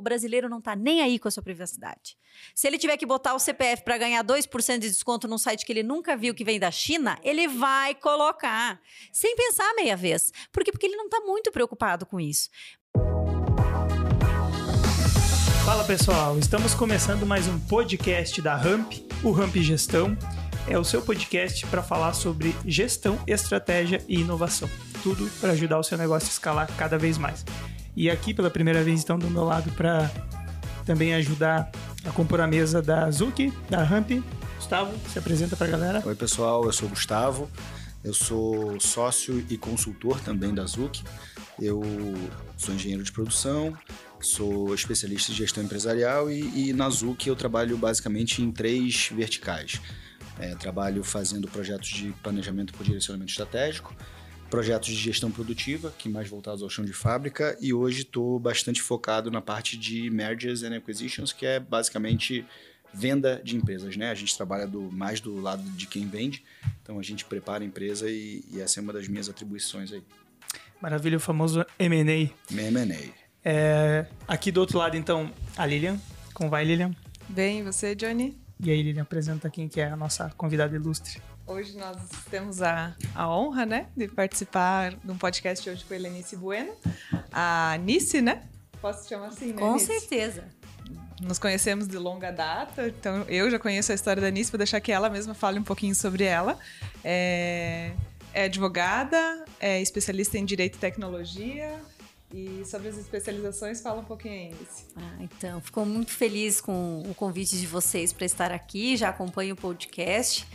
O brasileiro não tá nem aí com a sua privacidade. Se ele tiver que botar o CPF para ganhar 2% de desconto num site que ele nunca viu que vem da China, ele vai colocar, sem pensar meia vez. Por quê? Porque ele não tá muito preocupado com isso. Fala pessoal, estamos começando mais um podcast da Ramp, o Ramp Gestão. É o seu podcast para falar sobre gestão, estratégia e inovação. Tudo para ajudar o seu negócio a escalar cada vez mais. E aqui pela primeira vez estão do meu lado para também ajudar a compor a mesa da Zuki, da Ramp. Gustavo, se apresenta para a galera. Oi pessoal, eu sou o Gustavo, eu sou sócio e consultor também da Zuki. Eu sou engenheiro de produção, sou especialista em gestão empresarial e, e na Zuc eu trabalho basicamente em três verticais. É, trabalho fazendo projetos de planejamento por direcionamento estratégico, projetos de gestão produtiva, que mais voltados ao chão de fábrica, e hoje estou bastante focado na parte de mergers and acquisitions, que é basicamente venda de empresas, né? A gente trabalha do, mais do lado de quem vende, então a gente prepara a empresa e, e essa é uma das minhas atribuições aí. Maravilha, o famoso M&A. M&A. É, aqui do outro lado, então, a Lilian. Como vai, Lilian? Bem, e você, Johnny? E aí, Lilian, apresenta quem que é a nossa convidada ilustre. Hoje nós temos a, a honra, né, de participar de um podcast hoje com a Helenice Bueno. A Nice, né? Posso te chamar assim, né, Com Nice? certeza. Nos conhecemos de longa data, então eu já conheço a história da Nice, vou deixar que ela mesma fale um pouquinho sobre ela. É, é advogada, é especialista em Direito e Tecnologia, e sobre as especializações, fala um pouquinho aí, Nice. Ah, então, fico muito feliz com o convite de vocês para estar aqui, já acompanho o podcast.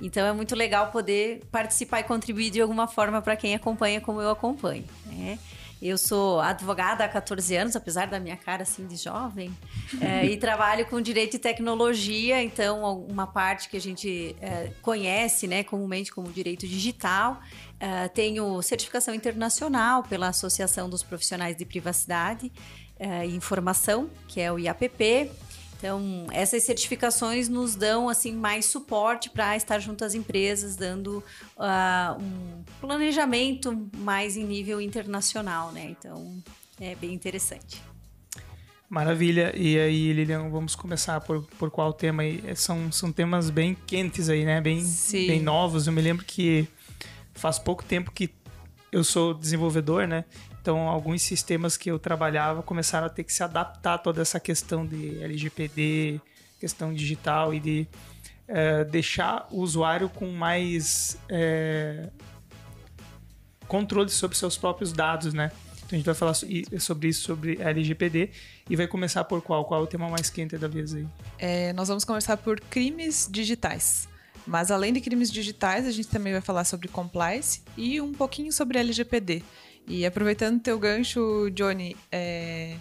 Então é muito legal poder participar e contribuir de alguma forma para quem acompanha como eu acompanho. Né? Eu sou advogada há 14 anos, apesar da minha cara assim de jovem, é, e trabalho com direito e tecnologia, então uma parte que a gente é, conhece né, comumente como direito digital. É, tenho certificação internacional pela Associação dos Profissionais de Privacidade e Informação, que é o IAPP. Então, essas certificações nos dão assim mais suporte para estar junto às empresas, dando uh, um planejamento mais em nível internacional, né? Então, é bem interessante. Maravilha. E aí, Lilian, vamos começar por, por qual tema aí? São, são temas bem quentes aí, né? Bem, bem novos. Eu me lembro que faz pouco tempo que eu sou desenvolvedor, né? Então, alguns sistemas que eu trabalhava começaram a ter que se adaptar a toda essa questão de LGPD, questão digital e de é, deixar o usuário com mais é, controle sobre seus próprios dados, né? Então, a gente vai falar sobre isso, sobre LGPD. E vai começar por qual? Qual é o tema mais quente da vez aí? É, nós vamos começar por crimes digitais. Mas além de crimes digitais, a gente também vai falar sobre compliance e um pouquinho sobre LGPD. E aproveitando teu gancho, Johnny, é,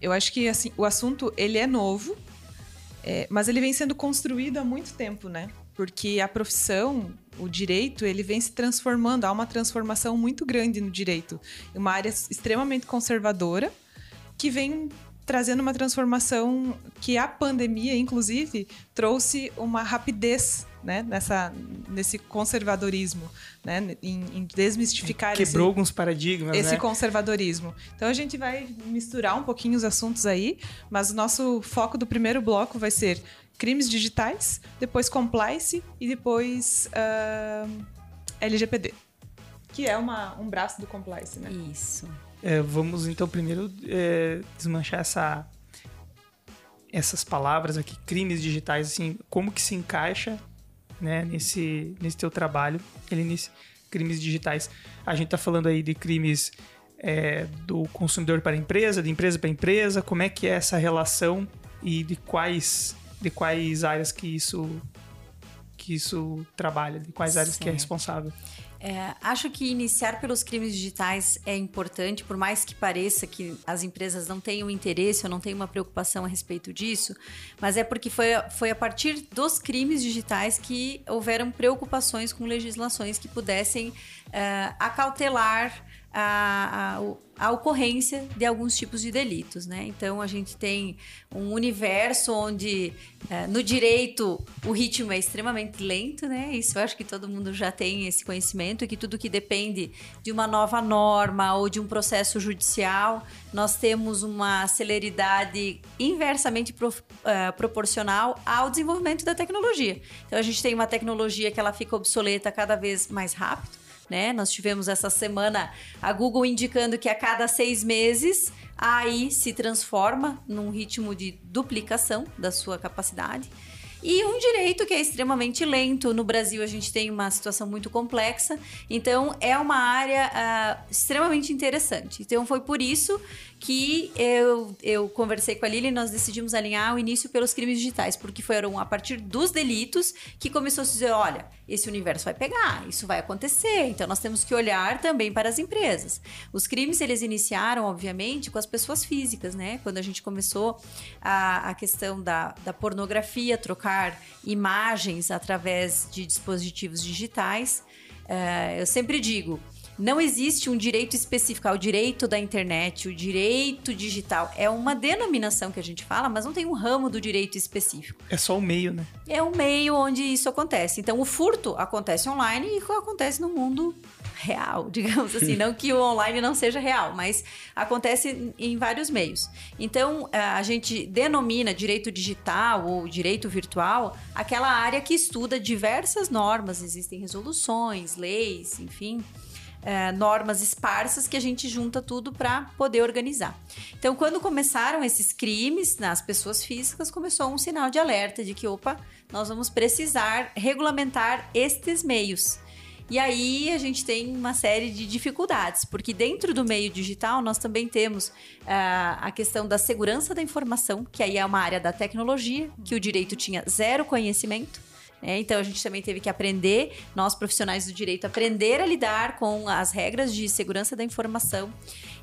eu acho que assim, o assunto ele é novo, é, mas ele vem sendo construído há muito tempo, né? Porque a profissão, o direito, ele vem se transformando, há uma transformação muito grande no direito. Uma área extremamente conservadora, que vem trazendo uma transformação que a pandemia, inclusive, trouxe uma rapidez né, nessa, nesse conservadorismo, né, em, em desmistificar Quebrou esse, alguns paradigmas, esse né? conservadorismo. Então a gente vai misturar um pouquinho os assuntos aí, mas o nosso foco do primeiro bloco vai ser crimes digitais, depois compliance e depois uh, LGPD, que é uma, um braço do compliance, né? Isso. É, vamos então primeiro é, desmanchar essa essas palavras aqui, crimes digitais, assim, como que se encaixa né, nesse, nesse teu trabalho, ele nesse crimes digitais. A gente está falando aí de crimes é, do consumidor para a empresa, de empresa para empresa, como é que é essa relação e de quais de quais áreas que isso que isso trabalha, de quais áreas que é responsável. É, acho que iniciar pelos crimes digitais é importante, por mais que pareça que as empresas não tenham interesse ou não tenham uma preocupação a respeito disso, mas é porque foi, foi a partir dos crimes digitais que houveram preocupações com legislações que pudessem uh, acautelar a, a, a, ocorrência de alguns tipos de delitos, né? Então a gente tem um universo onde é, no direito o ritmo é extremamente lento, né? Isso eu acho que todo mundo já tem esse conhecimento e que tudo que depende de uma nova norma ou de um processo judicial, nós temos uma celeridade inversamente pro, uh, proporcional ao desenvolvimento da tecnologia. Então a gente tem uma tecnologia que ela fica obsoleta cada vez mais rápido né? Nós tivemos essa semana a Google indicando que a cada seis meses a AI se transforma num ritmo de duplicação da sua capacidade. E um direito que é extremamente lento. No Brasil, a gente tem uma situação muito complexa. Então, é uma área uh, extremamente interessante. Então, foi por isso que eu, eu conversei com a Lili e nós decidimos alinhar o início pelos crimes digitais, porque foram a partir dos delitos que começou a se dizer: olha, esse universo vai pegar, isso vai acontecer, então nós temos que olhar também para as empresas. Os crimes eles iniciaram, obviamente, com as pessoas físicas, né? Quando a gente começou a, a questão da, da pornografia, trocar imagens através de dispositivos digitais. Uh, eu sempre digo, não existe um direito específico, o direito da internet, o direito digital. É uma denominação que a gente fala, mas não tem um ramo do direito específico. É só o meio, né? É o meio onde isso acontece. Então, o furto acontece online e acontece no mundo real, digamos assim. não que o online não seja real, mas acontece em vários meios. Então, a gente denomina direito digital ou direito virtual aquela área que estuda diversas normas, existem resoluções, leis, enfim é, normas esparsas que a gente junta tudo para poder organizar. Então, quando começaram esses crimes nas pessoas físicas, começou um sinal de alerta de que, opa, nós vamos precisar regulamentar estes meios. E aí a gente tem uma série de dificuldades, porque dentro do meio digital nós também temos uh, a questão da segurança da informação, que aí é uma área da tecnologia, que o direito tinha zero conhecimento. É, então a gente também teve que aprender, nós profissionais do direito, aprender a lidar com as regras de segurança da informação,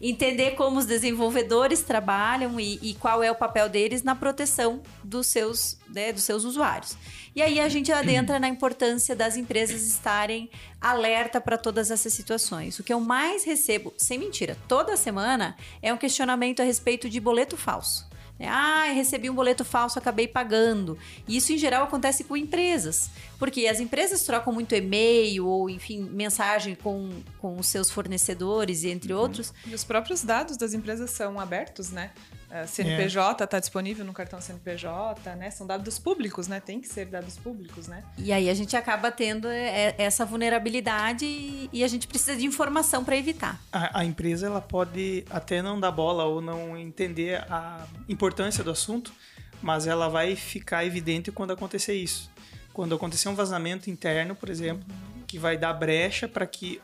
entender como os desenvolvedores trabalham e, e qual é o papel deles na proteção dos seus, né, dos seus usuários. E aí a gente adentra na importância das empresas estarem alerta para todas essas situações. O que eu mais recebo, sem mentira, toda semana é um questionamento a respeito de boleto falso. Ah, recebi um boleto falso, acabei pagando. Isso em geral acontece com empresas, porque as empresas trocam muito e-mail ou, enfim, mensagem com, com os seus fornecedores, entre uhum. outros. E os próprios dados das empresas são abertos, né? CNPJ está é. disponível no cartão CNPJ, né? São dados públicos, né? Tem que ser dados públicos, né? E aí a gente acaba tendo é, é, essa vulnerabilidade e a gente precisa de informação para evitar. A, a, empresa ela pode até não dar bola ou não entender a importância do assunto, mas ela vai ficar evidente quando acontecer isso. Quando acontecer um vazamento interno, por exemplo, uhum. que vai dar brecha para que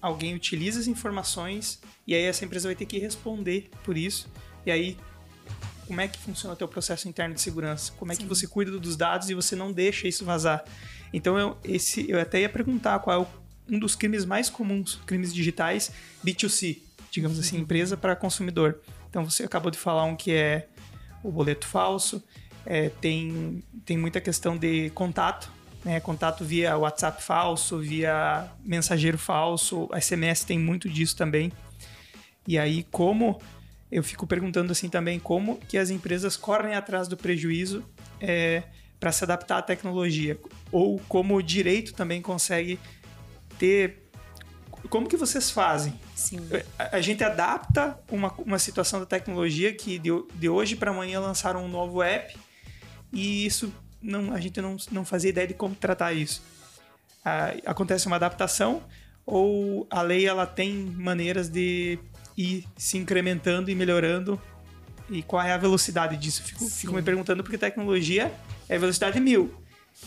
alguém utilize as informações e aí essa empresa vai ter que responder por isso. E aí como é que funciona o teu processo interno de segurança, como é Sim. que você cuida dos dados e você não deixa isso vazar. Então eu, esse, eu até ia perguntar qual é o, um dos crimes mais comuns, crimes digitais B2C, digamos assim, uhum. empresa para consumidor. Então você acabou de falar um que é o boleto falso, é, tem, tem muita questão de contato, né? contato via WhatsApp falso, via mensageiro falso, SMS tem muito disso também. E aí, como eu fico perguntando assim também como que as empresas correm atrás do prejuízo é, para se adaptar à tecnologia ou como o direito também consegue ter como que vocês fazem? Sim. A, a gente adapta uma, uma situação da tecnologia que de, de hoje para amanhã lançaram um novo app e isso não, a gente não, não fazia ideia de como tratar isso. Ah, acontece uma adaptação ou a lei ela tem maneiras de ir se incrementando e melhorando. E qual é a velocidade disso? Fico, fico me perguntando porque tecnologia é velocidade mil.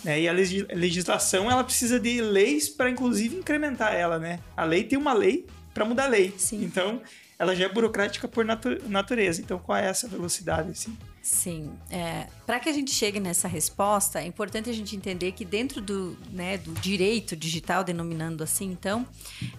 Né? E a legislação ela precisa de leis para inclusive incrementar ela, né? A lei tem uma lei para mudar a lei. Sim. Então, ela já é burocrática por natu natureza. Então, qual é essa velocidade assim? Sim, é, para que a gente chegue nessa resposta, é importante a gente entender que dentro do, né, do direito digital, denominando assim, então,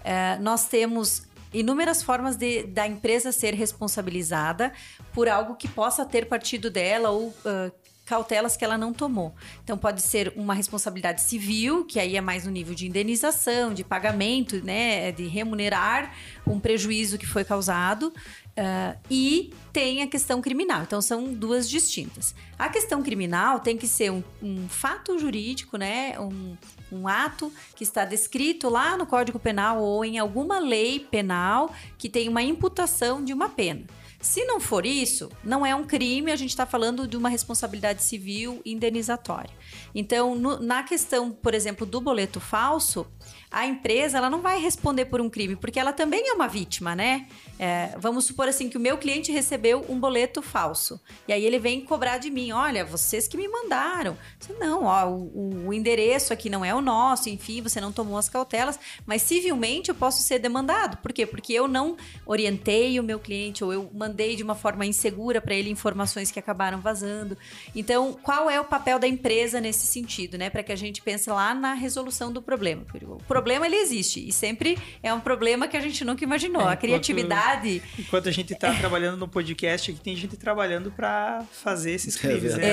é, nós temos inúmeras formas de, da empresa ser responsabilizada por algo que possa ter partido dela ou uh, cautelas que ela não tomou. Então pode ser uma responsabilidade civil, que aí é mais no nível de indenização, de pagamento, né, de remunerar um prejuízo que foi causado. Uh, e tem a questão criminal. Então, são duas distintas. A questão criminal tem que ser um, um fato jurídico, né? Um, um, ato que está descrito lá no Código Penal ou em alguma lei penal que tem uma imputação de uma pena. Se não for isso, não é um crime, a gente está falando de uma responsabilidade civil indenizatória. Então, no, na questão, por exemplo, do boleto falso, a empresa ela não vai responder por um crime, porque ela também é uma vítima, né? É, vamos supor assim que o meu cliente recebeu um boleto falso. E aí ele vem cobrar de mim: olha, vocês que me mandaram. Não, ó, o, o, endereço aqui não é o nosso, enfim, você não tomou as cautelas, mas civilmente eu posso ser demandado. Por quê? Porque eu não orientei o meu cliente ou eu mandei de uma forma insegura para ele informações que acabaram vazando. Então, qual é o papel da empresa nesse sentido, né? Para que a gente pense lá na resolução do problema. O problema ele existe e sempre é um problema que a gente nunca imaginou. É, a criatividade. Enquanto a gente está trabalhando no podcast, aqui tem gente trabalhando para fazer esses crimes. É, né?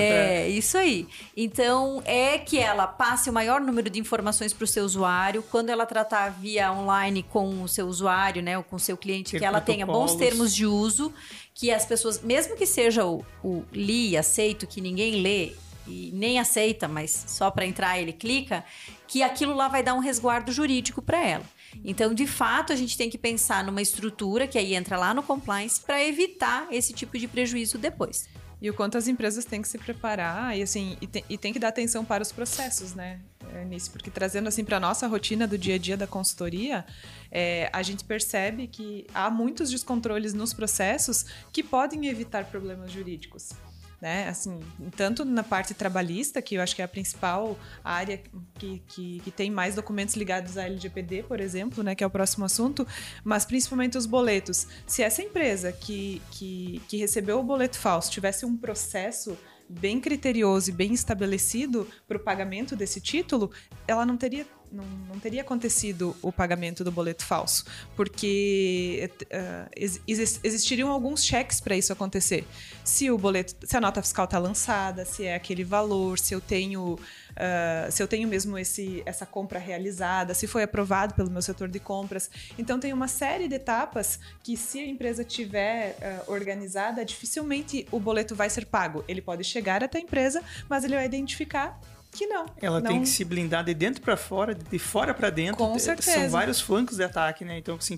é isso aí. Então, é que ela passe o maior número de informações para o seu usuário. Quando ela tratar via online com o seu usuário, né, ou com o seu cliente, Ter que ela tenha bons termos de uso, que as pessoas, mesmo que seja o, o li, aceito, que ninguém lê, e nem aceita, mas só para entrar ele clica, que aquilo lá vai dar um resguardo jurídico para ela. Então, de fato, a gente tem que pensar numa estrutura que aí entra lá no compliance para evitar esse tipo de prejuízo depois. E o quanto as empresas têm que se preparar e assim e tem, e tem que dar atenção para os processos, né? É, nisso, porque trazendo assim para nossa rotina do dia a dia da consultoria, é, a gente percebe que há muitos descontroles nos processos que podem evitar problemas jurídicos né? Assim, tanto na parte trabalhista, que eu acho que é a principal área que, que, que, tem mais documentos ligados à LGPD, por exemplo, né? Que é o próximo assunto, mas principalmente os boletos. Se essa empresa que, que, que recebeu o boleto falso tivesse um processo bem criterioso e bem estabelecido para o pagamento desse título, ela não teria não, não, teria acontecido o pagamento do boleto falso, porque uh, ex existiriam alguns cheques para isso acontecer. Se o boleto, se a nota fiscal está lançada, se é aquele valor, se eu tenho, uh, se eu tenho mesmo esse, essa compra realizada, se foi aprovado pelo meu setor de compras. Então tem uma série de etapas que, se a empresa tiver uh, organizada, dificilmente o boleto vai ser pago. Ele pode chegar até a empresa, mas ele vai identificar que não. Ela não... tem que se blindar de dentro para fora, de fora para dentro. Com certeza. São vários flancos de ataque, né? Então, assim,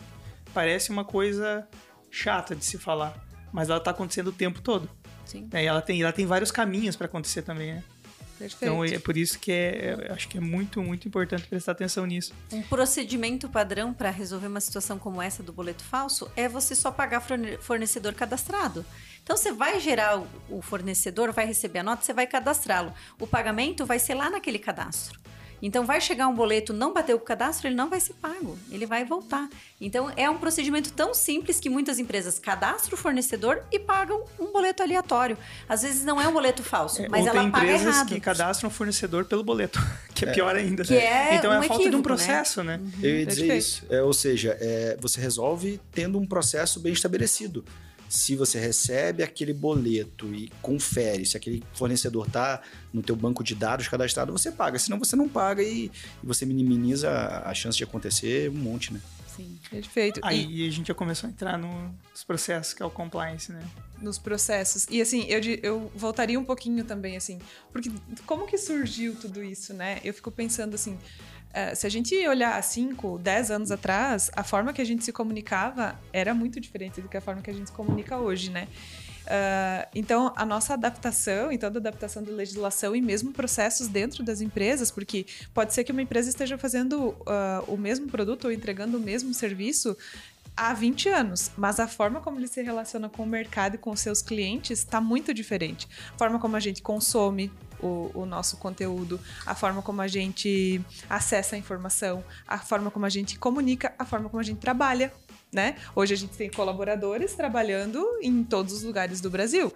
parece uma coisa chata de se falar, mas ela tá acontecendo o tempo todo. Sim. É, e ela tem, ela tem vários caminhos para acontecer também, né? Perfeito. Então é por isso que é, acho que é muito, muito importante prestar atenção nisso. Um procedimento padrão para resolver uma situação como essa do boleto falso é você só pagar fornecedor cadastrado. Então você vai gerar o fornecedor, vai receber a nota, você vai cadastrá-lo. O pagamento vai ser lá naquele cadastro. Então vai chegar um boleto, não bateu o cadastro, ele não vai ser pago, ele vai voltar. Então é um procedimento tão simples que muitas empresas cadastram o fornecedor e pagam um boleto aleatório. Às vezes não é um boleto falso, é, mas ela paga errado. tem empresas que cadastram o fornecedor pelo boleto, que é, é. pior ainda. Que é então é a um falta de um né? processo, né? né? Eu ia dizer isso. É, ou seja, é, você resolve tendo um processo bem estabelecido se você recebe aquele boleto e confere se aquele fornecedor está no teu banco de dados cadastrado, você paga. Senão você não paga e, e você minimiza a chance de acontecer um monte, né? Sim, perfeito. Aí e... a gente já começou a entrar no, nos processos, que é o compliance, né? Nos processos. E assim, eu, eu voltaria um pouquinho também, assim, porque como que surgiu tudo isso, né? Eu fico pensando assim, Uh, se a gente olhar 5, 10 anos atrás, a forma que a gente se comunicava era muito diferente do que a forma que a gente se comunica hoje, né? Uh, então, a nossa adaptação, então, da adaptação da legislação e mesmo processos dentro das empresas, porque pode ser que uma empresa esteja fazendo uh, o mesmo produto ou entregando o mesmo serviço há 20 anos, mas a forma como ele se relaciona com o mercado e com seus clientes está muito diferente. A forma como a gente consome o, o, nosso conteúdo, a forma como a gente acessa a informação, a forma como a gente comunica, a forma como a gente trabalha. Né? Hoje a gente tem colaboradores trabalhando em todos os lugares do Brasil.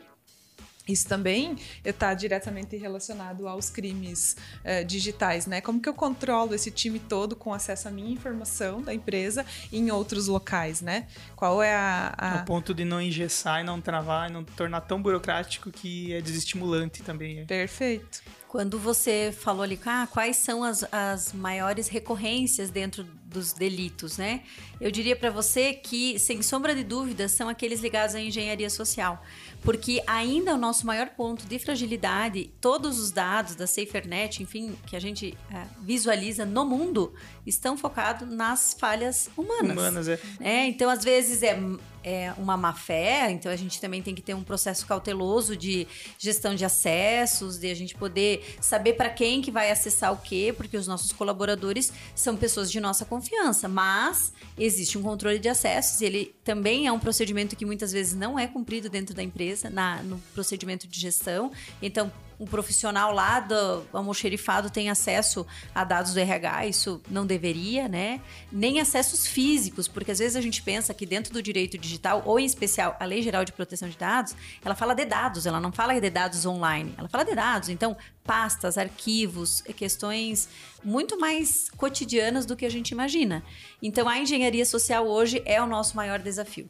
Isso também está diretamente relacionado aos crimes uh, digitais, né? Como que eu controlo esse time todo com acesso à minha informação da empresa em outros locais, né? Qual é a, a... O ponto de não engessar e não travar e não tornar tão burocrático que é desestimulante também. Perfeito. Quando você falou ali, ah, quais são as, as maiores recorrências dentro dos delitos, né? Eu diria para você que, sem sombra de dúvidas, são aqueles ligados à engenharia social porque ainda o nosso maior ponto de fragilidade, todos os dados da SaferNet, enfim, que a gente é, visualiza no mundo, estão focados nas falhas humanas. Humanas, é. é então, às vezes, é, é uma má fé, então a gente também tem que ter um processo cauteloso de gestão de acessos, de a gente poder saber para quem que vai acessar o quê, porque os nossos colaboradores são pessoas de nossa confiança, mas existe um controle de acessos, e ele também é um procedimento que muitas vezes não é cumprido dentro da empresa, na, no procedimento de gestão. Então, um profissional lá do almoxerifado tem acesso a dados do RH, isso não deveria, né? Nem acessos físicos, porque às vezes a gente pensa que dentro do direito digital, ou em especial a Lei Geral de Proteção de Dados, ela fala de dados, ela não fala de dados online, ela fala de dados. Então, pastas, arquivos, questões muito mais cotidianas do que a gente imagina. Então, a engenharia social hoje é o nosso maior desafio.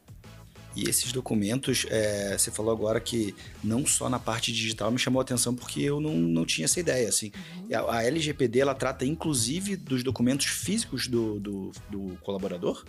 E esses documentos, é, você falou agora que não só na parte digital me chamou a atenção porque eu não, não tinha essa ideia. Assim. Uhum. A, a, LGPD ela trata inclusive dos documentos físicos do, do, do colaborador?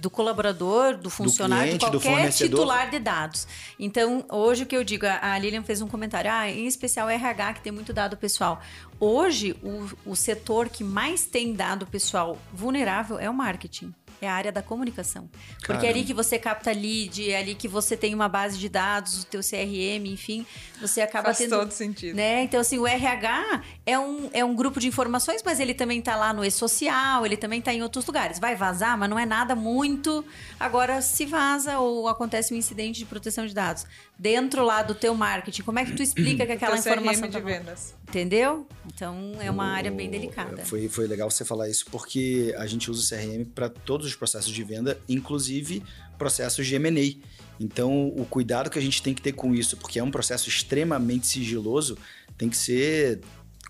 Do colaborador, do funcionário, do cliente, qualquer titular de dados. Então, hoje o que eu digo, a Lilian fez um comentário, ah, em especial o RH, que tem muito dado pessoal. Hoje, o, o setor que mais tem dado pessoal vulnerável é o marketing é a área da comunicação. Porque Caramba. é ali que você capta lead, é ali que você tem uma base de dados, o teu CRM, enfim, você acaba Faz tendo... todo sentido. Né? Então, assim, o RH é um, é um grupo de informações, mas ele também está lá no e-social, ele também está em outros lugares. Vai vazar, mas não é nada muito... Agora, se vaza ou acontece um incidente de proteção de dados dentro lá do teu marketing, como é que tu explica que aquela informação... CRM de tá vendas. Entendeu? Então, é uma o... área bem delicada. Foi, foi legal você falar isso, porque a gente usa o CRM para todos os processos de venda, inclusive processos de M&A. Então, o cuidado que a gente tem que ter com isso, porque é um processo extremamente sigiloso, tem que ser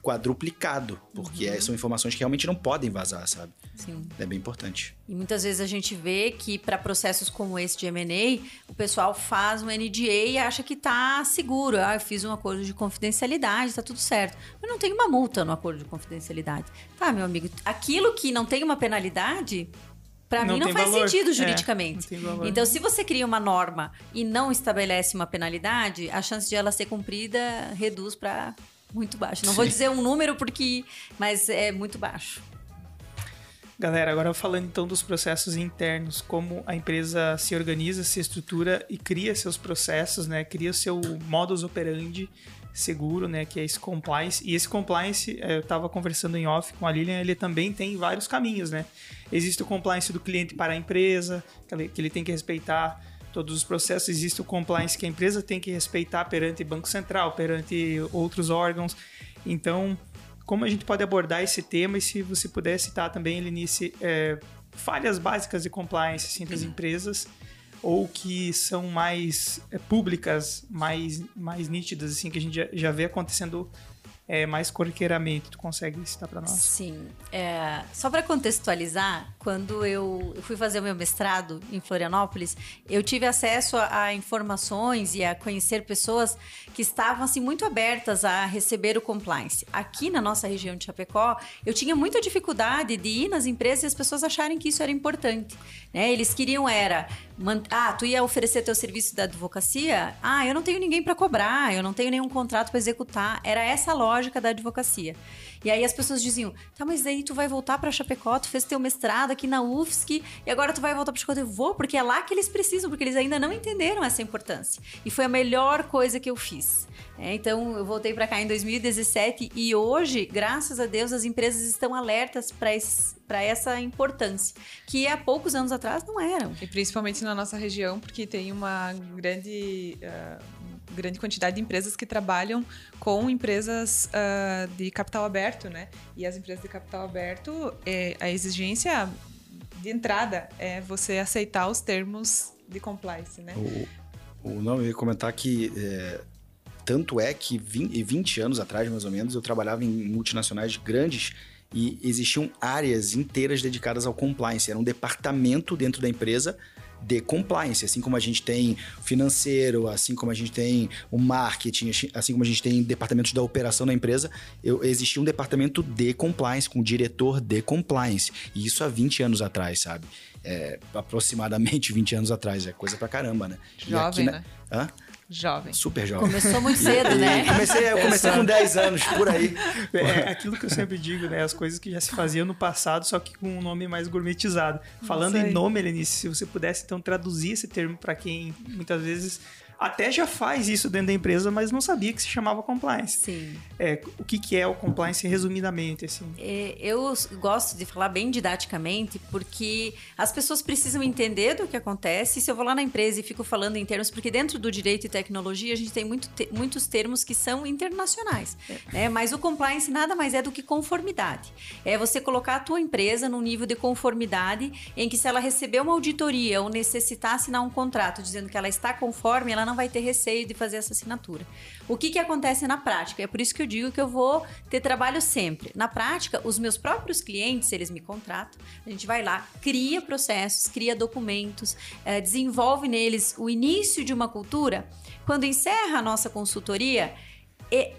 quadruplicado, porque uhum. são informações que realmente não podem vazar, sabe? Sim. É bem importante. E muitas vezes a gente vê que para processos como esse de M&A, o pessoal faz um NDA e acha que tá seguro. Ah, eu fiz um acordo de confidencialidade, tá tudo certo. Mas não tem uma multa no acordo de confidencialidade. Tá, meu amigo, aquilo que não tem uma penalidade, para mim não faz valor. sentido é, juridicamente. É, então, se você cria uma norma e não estabelece uma penalidade, a chance de ela ser cumprida reduz para muito baixo. Não Sim. vou dizer um número porque, mas é muito baixo. Galera, agora falando então dos processos internos, como a empresa se organiza, se estrutura e cria seus processos, né? Cria seu modus operandi seguro, né? Que é esse compliance. E esse compliance, é, eu estava conversando em off com a Lilian, ele também tem vários caminhos, né? Existe o compliance do cliente para a empresa, que ele tem que respeitar todos os processos. Existe o compliance que a empresa tem que respeitar perante Banco Central, perante outros órgãos. Então, como a gente pode abordar esse tema e se você puder citar também, Elinice, é, falhas básicas de compliance assim, das empresas ou que são mais é, públicas, mais, mais nítidas, assim, que a gente já, já vê acontecendo é, mais corriqueiramente. Tu consegue citar para nós? Sim. É, só para contextualizar, quando eu, fui fazer o meu mestrado em Florianópolis, eu tive acesso a, a, informações e a conhecer pessoas que estavam assim muito abertas a receber o compliance. Aqui na nossa região de Chapecó, eu tinha muita dificuldade de ir nas empresas e as pessoas acharem que isso era importante. Né? Eles queriam era, ah, tu ia oferecer teu serviço da advocacia? Ah, eu não tenho ninguém para cobrar, eu não tenho nenhum contrato para executar. Era essa a lógica da advocacia. E aí as pessoas diziam: tá, mas aí tu vai voltar para Chapecó, tu fez teu mestrado aqui na UFSC e agora tu vai voltar para Chapecó. Eu vou, porque é lá que eles precisam, porque eles ainda não entenderam essa importância. E foi a melhor coisa que eu fiz. É, então eu voltei para cá em 2017 e hoje, graças a Deus, as empresas estão alertas para essa importância, que há poucos anos atrás não eram. E principalmente na nossa região, porque tem uma grande. Uh grande quantidade de empresas que trabalham com empresas uh, de capital aberto, né? E as empresas de capital aberto, é, a exigência de entrada é você aceitar os termos de compliance, né? O, o não, eu ia comentar que é, tanto é que 20, 20 anos atrás, mais ou menos, eu trabalhava em multinacionais grandes e existiam áreas inteiras dedicadas ao compliance. Era um departamento dentro da empresa de compliance, assim como a gente tem financeiro, assim como a gente tem o marketing, assim como a gente tem departamentos da operação na empresa, eu, existia um departamento de compliance, com um diretor de compliance. E isso há 20 anos atrás, sabe? É, aproximadamente 20 anos atrás, é coisa pra caramba, né? Jovem, né? Hã? Jovem. Super jovem. Começou muito cedo, né? comecei, eu comecei com 10 anos, por aí. É aquilo que eu sempre digo, né? As coisas que já se faziam no passado, só que com um nome mais gourmetizado. Falando em nome, Helenice, se você pudesse então traduzir esse termo para quem muitas vezes até já faz isso dentro da empresa, mas não sabia que se chamava compliance. Sim. É, o que, que é o compliance resumidamente? Assim? É, eu gosto de falar bem didaticamente, porque as pessoas precisam entender do que acontece. Se eu vou lá na empresa e fico falando em termos, porque dentro do direito e tecnologia a gente tem muito te, muitos termos que são internacionais. É. Né? Mas o compliance nada mais é do que conformidade. É você colocar a tua empresa num nível de conformidade em que se ela receber uma auditoria ou necessitar assinar um contrato dizendo que ela está conforme, ela não vai ter receio de fazer essa assinatura. O que, que acontece na prática? É por isso que eu digo que eu vou ter trabalho sempre. Na prática, os meus próprios clientes, eles me contratam, a gente vai lá, cria processos, cria documentos, é, desenvolve neles o início de uma cultura. Quando encerra a nossa consultoria,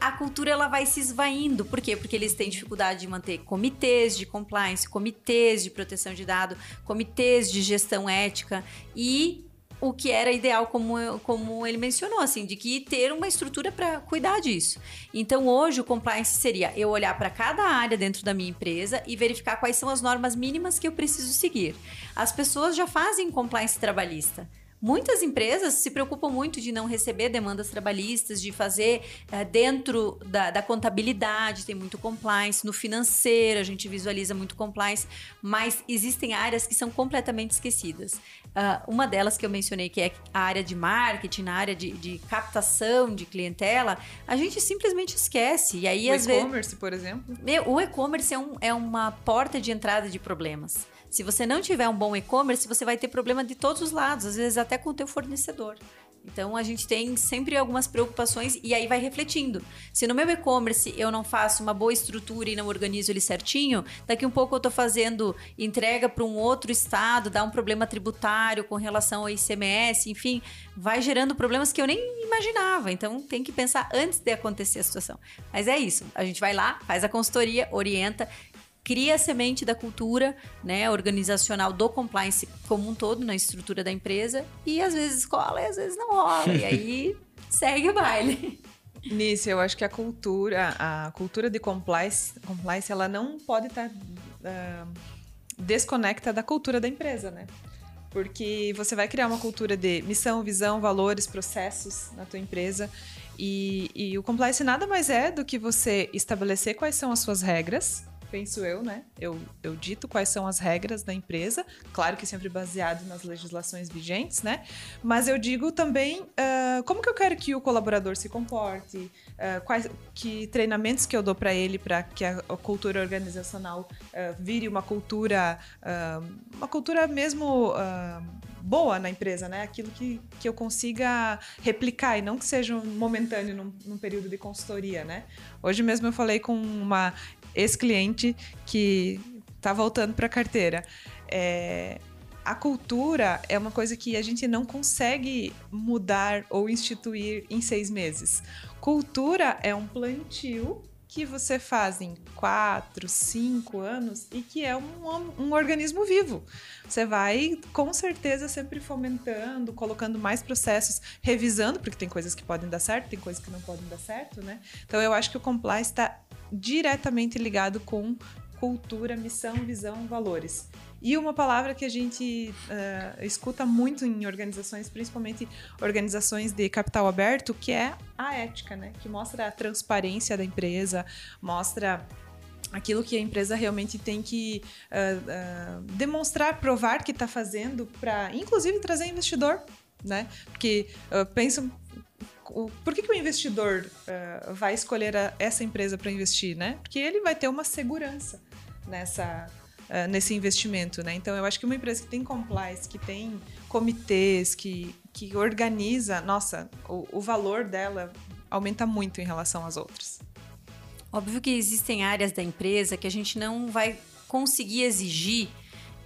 a cultura ela vai se esvaindo. Por quê? Porque eles têm dificuldade de manter comitês de compliance, comitês de proteção de dados, comitês de gestão ética e o que era ideal, como, como ele mencionou, assim, de que ter uma estrutura para cuidar disso. Então, hoje, o compliance seria eu olhar para cada área dentro da minha empresa e verificar quais são as normas mínimas que eu preciso seguir. As pessoas já fazem compliance trabalhista. Muitas empresas se preocupam muito de não receber demandas trabalhistas, de fazer é, dentro da, da, contabilidade, tem muito compliance, no financeiro a gente visualiza muito compliance, mas existem áreas que são completamente esquecidas. Uh, uma delas que eu mencionei, que é a área de marketing, na área de, de captação de clientela, a gente simplesmente esquece. E aí, o e-commerce, por exemplo? O e-commerce é, um, é uma porta de entrada de problemas. Se você não tiver um bom e-commerce, você vai ter problema de todos os lados, às vezes até com o teu fornecedor. Então a gente tem sempre algumas preocupações e aí vai refletindo. Se no meu e-commerce eu não faço uma boa estrutura e não organizo ele certinho, daqui um pouco eu estou fazendo entrega para um outro estado, dá um problema tributário com relação ao ICMS, enfim, vai gerando problemas que eu nem imaginava. Então tem que pensar antes de acontecer a situação. Mas é isso, a gente vai lá, faz a consultoria, orienta cria a semente da cultura né, organizacional do compliance como um todo na estrutura da empresa e às vezes cola e às vezes não rola. e aí segue o baile. Nisso, eu acho que a cultura, a cultura de compliance, compliance ela não pode estar uh, desconecta da cultura da empresa, né? Porque você vai criar uma cultura de missão, visão, valores, processos na tua empresa. E, e o compliance nada mais é do que você estabelecer quais são as suas regras, penso eu, né? Eu, eu dito quais são as regras da empresa, claro que sempre baseado nas legislações vigentes, né? Mas eu digo também uh, como que eu quero que o colaborador se comporte, uh, quais que treinamentos que eu dou para ele para que a, a, cultura organizacional uh, vire uma cultura, uma cultura mesmo boa na empresa, né? Aquilo que, que eu consiga replicar e não que seja momentâneo num, num período de consultoria, né? Hoje mesmo eu falei com uma ex-cliente que está voltando para a carteira. É, a cultura é uma coisa que a gente não consegue mudar ou instituir em seis meses. Cultura é um plantio que você faz em quatro, cinco anos e que é um, um organismo vivo. Você vai com certeza sempre fomentando, colocando mais processos, revisando, porque tem coisas que podem dar certo, tem coisas que não podem dar certo, né? Então eu acho que o compliance está diretamente ligado com cultura, missão, visão, valores. E uma palavra que a gente uh, escuta muito em organizações, principalmente organizações de capital aberto, que é a ética, né? Que mostra a transparência da empresa, mostra aquilo que a empresa realmente tem que uh, uh, demonstrar, provar que está fazendo para, inclusive, trazer investidor, né? Porque uh, penso por que, que o investidor vai escolher a, essa empresa para investir, né? Porque ele vai ter uma segurança nessa, uh, nesse investimento, né? Então, eu acho que uma empresa que tem compliance, que tem comitês, que, que organiza, nossa, o, o valor dela aumenta muito em relação às outras? Óbvio que existem áreas da empresa que a gente não vai conseguir exigir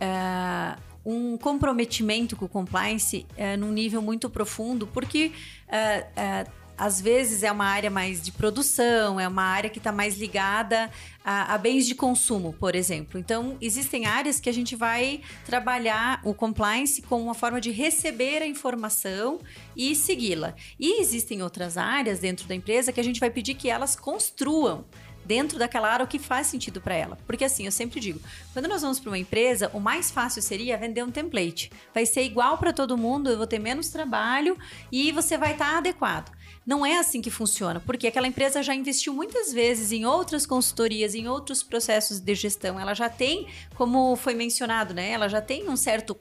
uh, um comprometimento com o compliance uh, num nível muito profundo, porque uh, às vezes é uma área mais de produção, é uma área que está mais ligada a, a, bens de consumo, por exemplo. Então, existem áreas que a gente vai trabalhar o compliance como uma forma de receber a informação e segui-la. E existem outras áreas dentro da empresa que a gente vai pedir que elas construam dentro daquela área o que faz sentido para ela. Porque assim, eu sempre digo, quando nós vamos para uma empresa, o mais fácil seria vender um template. Vai ser igual para todo mundo, eu vou ter menos trabalho e você vai estar tá adequado. Não é assim que funciona, porque aquela empresa já investiu muitas vezes em outras consultorias, em outros processos de gestão. Ela já tem, como foi mencionado, né? Ela já tem um certo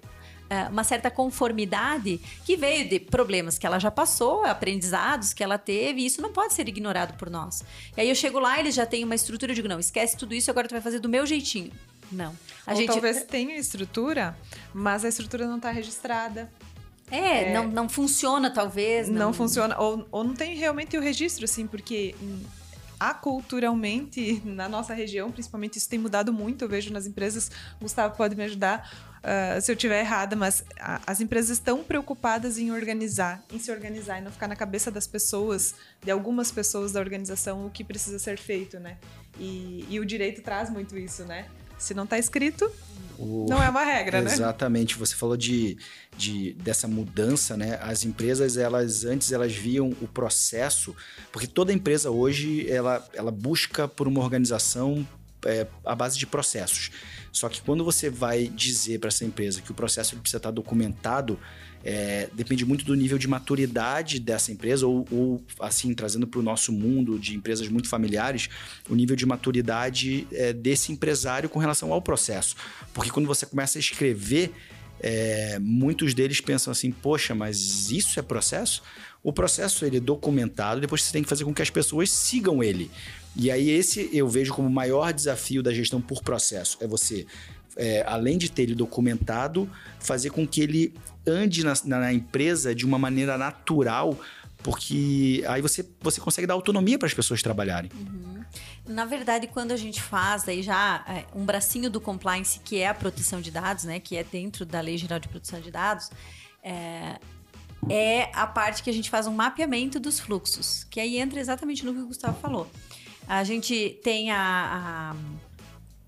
é, uma certa conformidade que veio de problemas que ela já passou, aprendizados que ela teve, e isso não pode ser ignorado por nós. E aí eu chego lá, eles já têm uma estrutura, eu digo, não, esquece tudo isso, agora tu vai fazer do meu jeitinho. Não. A Ou gente... talvez tenha estrutura, mas a estrutura não está registrada. É, é, Não, não funciona, talvez. Não, não funciona. Ou, ou não tem realmente o registro, assim, porque aculturalmente, na nossa região, principalmente, isso tem mudado muito. Eu vejo nas empresas, Gustavo pode me ajudar uh, se eu estiver errada, mas a, as empresas estão preocupadas em organizar, em se organizar e não ficar na cabeça das pessoas, de algumas pessoas da organização, o que precisa ser feito, né? E, e o direito traz muito isso, né? Se não está escrito, o... Não é uma regra, Exatamente. né? Exatamente. Você falou de, de, dessa mudança, né? As empresas, elas antes elas viam o processo, porque toda empresa hoje ela, ela busca por uma organização é, base de processos. Só que quando você vai dizer para essa empresa que o processo precisa estar documentado, é, depende muito do nível de maturidade dessa empresa, ou, ou assim, trazendo para o nosso mundo de empresas muito familiares, o nível de maturidade é, desse empresário com relação ao processo. Porque quando você começa a escrever, é, muitos deles pensam assim: poxa, mas isso é processo? O processo ele é documentado, depois você tem que fazer com que as pessoas sigam ele. E aí, esse eu vejo como o maior desafio da gestão por processo: é você é, além de ter ele documentado, fazer com que ele ande na, na empresa de uma maneira natural, porque aí você, você consegue dar autonomia para as pessoas trabalharem. Uhum. Na verdade, quando a gente faz aí já é, um bracinho do compliance, que é a proteção de dados, né, que é dentro da Lei Geral de Proteção de Dados, é, é a parte que a gente faz um mapeamento dos fluxos, que aí entra exatamente no que o Gustavo falou. A gente tem a, a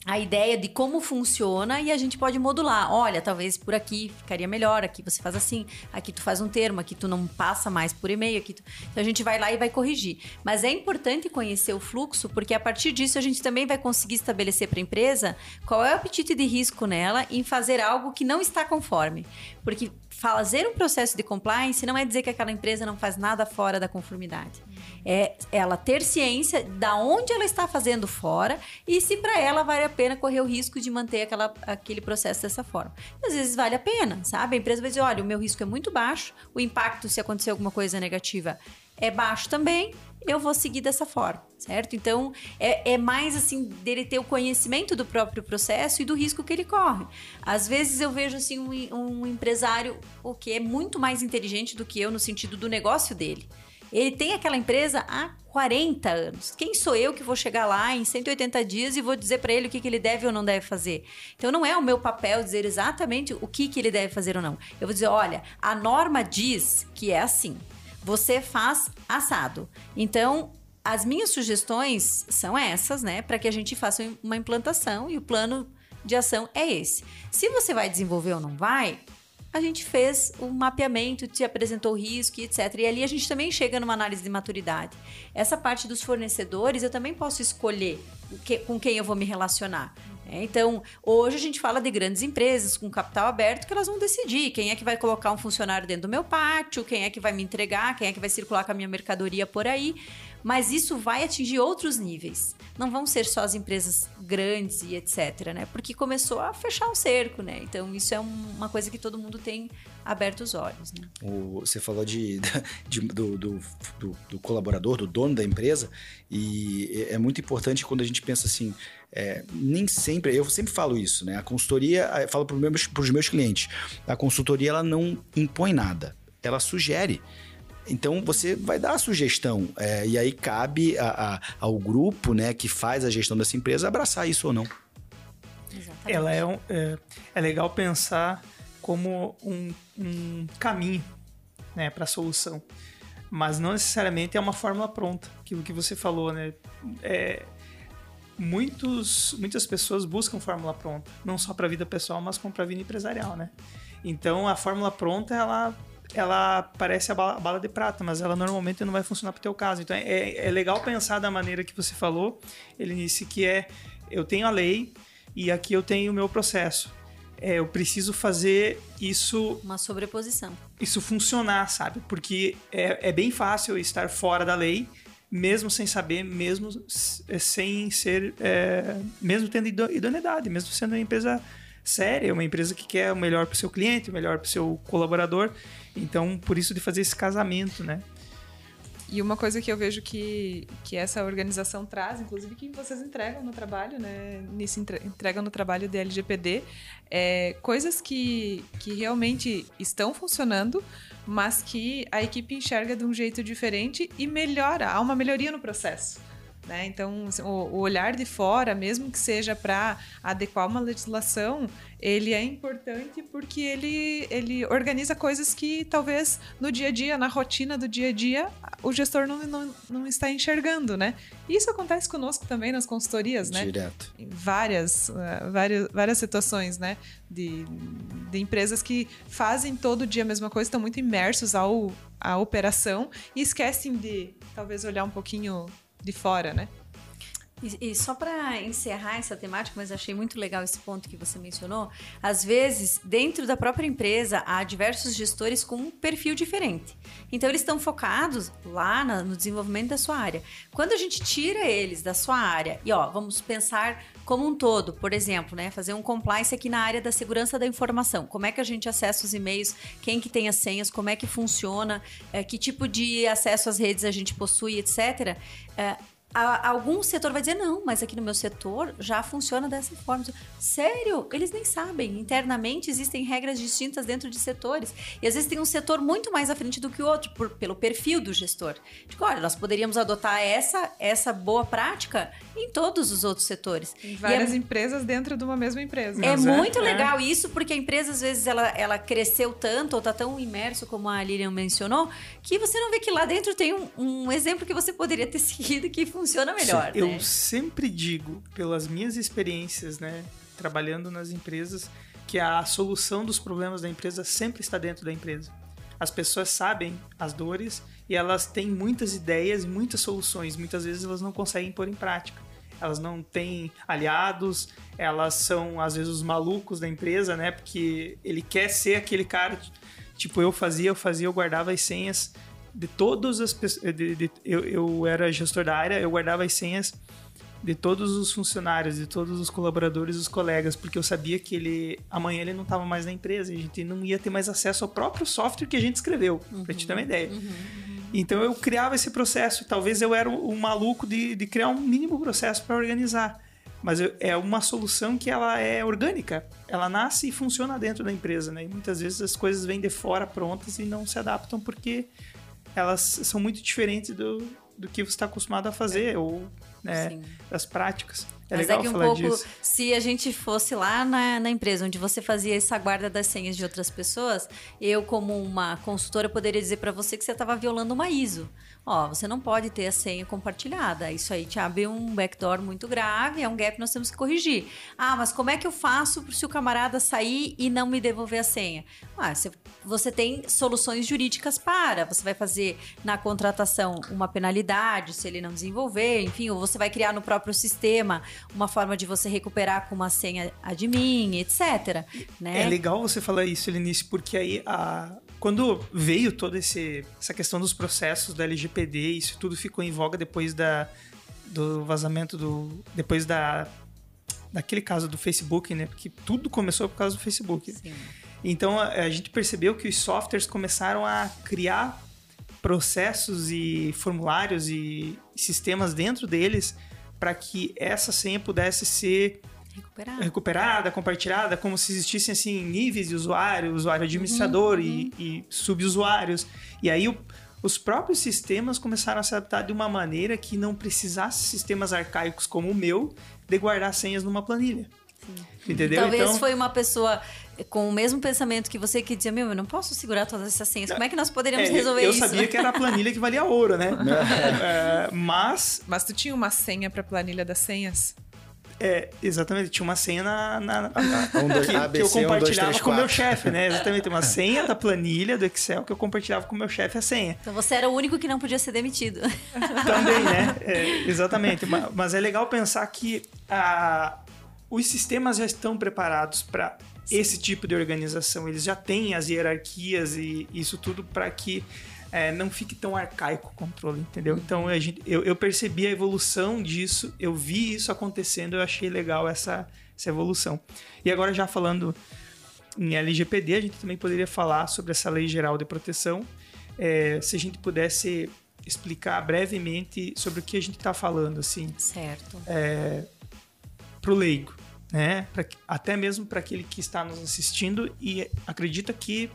a ideia de como funciona e a gente pode modular. Olha, talvez por aqui ficaria melhor, aqui você faz assim, aqui tu faz um termo, aqui tu não passa mais por e-mail, aqui tu... Então a gente vai lá e vai corrigir. Mas é importante conhecer o fluxo, porque a partir disso a gente também vai conseguir estabelecer para a empresa qual é o apetite de risco nela em fazer algo que não está conforme. Porque fazer um processo de compliance não é dizer que aquela empresa não faz nada fora da conformidade. É ela ter ciência da onde ela está fazendo fora e se para ela vale a pena correr o risco de manter aquela, aquele processo dessa forma. às vezes vale a pena, sabe? A empresa vai dizer: olha, o meu risco é muito baixo, o impacto se acontecer alguma coisa negativa é baixo também, eu vou seguir dessa forma, certo? Então, é, é, mais assim, dele ter o conhecimento do próprio processo e do risco que ele corre. Às vezes eu vejo assim um, um empresário o que é muito mais inteligente do que eu no sentido do negócio dele. Ele tem aquela empresa há 40 anos. Quem sou eu que vou chegar lá em 180 dias e vou dizer para ele o que, que ele deve ou não deve fazer? Então não é o meu papel dizer exatamente o que, que ele deve fazer ou não. Eu vou dizer, olha, a norma diz que é assim você faz assado. Então, as minhas sugestões são essas, né? Para que a gente faça uma implantação e o plano de ação é esse. Se você vai desenvolver ou não vai, a gente fez um mapeamento, te apresentou risco etc. E ali a gente também chega numa análise de maturidade. Essa parte dos fornecedores eu também posso escolher com quem eu vou me relacionar. É, então, hoje a gente fala de grandes empresas com capital aberto que elas vão decidir quem é que vai colocar um funcionário dentro do meu pátio, quem é que vai me entregar, quem é que vai circular com a minha mercadoria por aí. Mas isso vai atingir outros níveis. Não vão ser só as empresas grandes e etc, né? Porque começou a fechar o cerco, né? Então, isso é uma coisa que todo mundo tem aberto os olhos, né? O, você falou de, de do, do, do, do colaborador, do dono da empresa, e é muito importante quando a gente pensa assim, é, nem sempre, eu sempre falo isso, né? A consultoria, eu falo para os meus, meus clientes, a consultoria ela não impõe nada, ela sugere. Então você vai dar a sugestão é, e aí cabe a, a, ao grupo, né, que faz a gestão dessa empresa abraçar isso ou não. Exatamente. Ela é, um, é, é legal pensar como um, um caminho, né, para a solução, mas não necessariamente é uma fórmula pronta. Aquilo que você falou, né? É, muitos, muitas pessoas buscam fórmula pronta, não só para a vida pessoal, mas como para a vida empresarial, né? Então a fórmula pronta ela ela parece a bala, a bala, de prata, mas ela normalmente não vai funcionar para o teu caso. Então é, é legal pensar da maneira que você falou, ele disse que é eu tenho a lei e aqui eu tenho o meu processo. É, eu preciso fazer isso. Uma sobreposição. Isso funcionar, sabe? Porque é, é bem fácil estar fora da lei mesmo sem saber, mesmo sem ser, é, mesmo tendo idoneidade, mesmo sendo uma empresa séria, uma empresa que quer o melhor para o seu cliente, o melhor para o seu colaborador. Então, por isso de fazer esse casamento, né? E uma coisa que eu vejo que, que essa organização traz, inclusive que vocês entregam no trabalho, né? Nisso entregam no trabalho de LGPD, é coisas que, que realmente estão funcionando, mas que a equipe enxerga de um jeito diferente e melhora, há uma melhoria no processo. Né? Então, o, o, olhar de fora, mesmo que seja para adequar uma legislação, ele é importante porque ele, ele organiza coisas que talvez no dia a dia, na rotina do dia a dia, o gestor não, não, não está enxergando, né? Isso acontece conosco também nas consultorias, né? Direto. Em várias, uh, várias, várias situações, né? De, de empresas que fazem todo dia a mesma coisa, estão muito imersos ao, à operação e esquecem de talvez olhar um pouquinho de fora, né? E, e, só para encerrar essa temática, mas achei muito legal esse ponto que você mencionou. Às vezes, dentro da própria empresa, há diversos gestores com um perfil diferente. Então, eles estão focados lá na, no desenvolvimento da sua área. Quando a gente tira eles da sua área, e ó, vamos pensar como um todo, por exemplo, né, fazer um compliance aqui na área da segurança da informação. Como é que a gente acessa os e-mails, quem que tem as senhas, como é que funciona, é, que tipo de acesso às redes a gente possui, etc. É, algum setor vai dizer, não, mas aqui no meu setor já funciona dessa forma. Sério? Eles nem sabem. Internamente existem regras distintas dentro de setores. E às vezes tem um setor muito mais à frente do que o outro, por, pelo perfil do gestor. Digo, olha, nós poderíamos adotar essa, essa boa prática em todos os outros setores. Em várias é, empresas dentro de uma mesma empresa. É, é muito é. legal isso, porque a empresa, às vezes, ela, ela cresceu tanto ou está tão imerso, como a Lilian mencionou, que você não vê que lá dentro tem um, um exemplo que você poderia ter seguido que funciona funciona melhor. Eu né? sempre digo, pelas minhas experiências, né, trabalhando nas empresas, que a solução dos problemas da empresa sempre está dentro da empresa. As pessoas sabem as dores e elas têm muitas ideias muitas soluções. Muitas vezes elas não conseguem pôr em prática. Elas não têm aliados, elas são às vezes os malucos da empresa, né? Porque ele quer ser aquele cara, tipo eu fazia, eu fazia, eu guardava as senhas de todas as pessoas. Eu, eu era gestor da área, eu guardava as senhas de todos os funcionários, de todos os colaboradores, os colegas, porque eu sabia que ele amanhã ele não estava mais na empresa, a gente não ia ter mais acesso ao próprio software que a gente escreveu, uhum, para te ter uma ideia. Uhum. Então eu criava esse processo, talvez eu era um maluco de, de criar um mínimo processo para organizar, mas eu, é uma solução que ela é orgânica, ela nasce e funciona dentro da empresa, né? E muitas vezes as coisas vêm de fora prontas e não se adaptam porque elas são muito diferentes do, do que você está acostumado a fazer, ou né, das práticas. É Mas legal é que um pouco, disso. se a gente fosse lá na, na, empresa onde você fazia essa guarda das senhas de outras pessoas, eu, como uma consultora, poderia dizer para você que você estava violando uma ISO. Ó, você não pode ter a senha compartilhada. Isso aí te abre um backdoor muito grave, é um gap que nós temos que corrigir. Ah, mas como é que eu faço se o camarada sair e não me devolver a senha? Ah, você, você tem soluções jurídicas para. Você vai fazer na contratação uma penalidade se ele não desenvolver, enfim, ou você vai criar no próprio sistema uma forma de você recuperar com uma senha admin, etc. Né? É legal você falar isso, Lenice, porque aí a, quando veio toda essa questão dos processos da LGPD, isso tudo ficou em voga depois da, do vazamento do. depois da. daquele caso do Facebook, né? Porque tudo começou por causa do Facebook. Sim. Então a, a gente percebeu que os softwares começaram a criar processos e formulários e sistemas dentro deles para que essa senha pudesse ser recuperada. recuperada, compartilhada, como se existissem assim níveis de usuário, usuário administrador uhum, e, uhum. e subusuários. E aí o, os próprios sistemas começaram a se adaptar de uma maneira que não precisasse sistemas arcaicos como o meu de guardar senhas numa planilha. Sim. Entendeu? Talvez então, foi uma pessoa com o mesmo pensamento que você que dizia, meu, eu não posso segurar todas essas senhas. Como é que nós poderíamos é, resolver eu isso? Eu sabia que era a planilha que valia ouro, né? é, mas... Mas tu tinha uma senha para a planilha das senhas? É, exatamente. Tinha uma senha na, na, na um, dois, que, ABC, que, eu compartilhava um, dois, três, com o meu chefe, né? Exatamente. Uma senha da planilha do Excel que eu compartilhava com o meu chefe a senha. Então você era o único que não podia ser demitido. Também, né? É, exatamente. Mas, mas, é legal pensar que a, os sistemas já estão preparados para esse tipo de organização. Eles já têm as hierarquias e isso tudo para que é, não fique tão arcaico o controle, entendeu? Então a gente, eu, eu, percebi a evolução disso, eu vi isso acontecendo, eu achei legal essa, essa evolução. E agora já falando em LGPD, a gente também poderia falar sobre essa lei geral de proteção. É, se a gente pudesse explicar brevemente sobre o que a gente está falando, assim. Certo. É, para o leigo, né? Pra, até mesmo para aquele que está nos assistindo e acredita que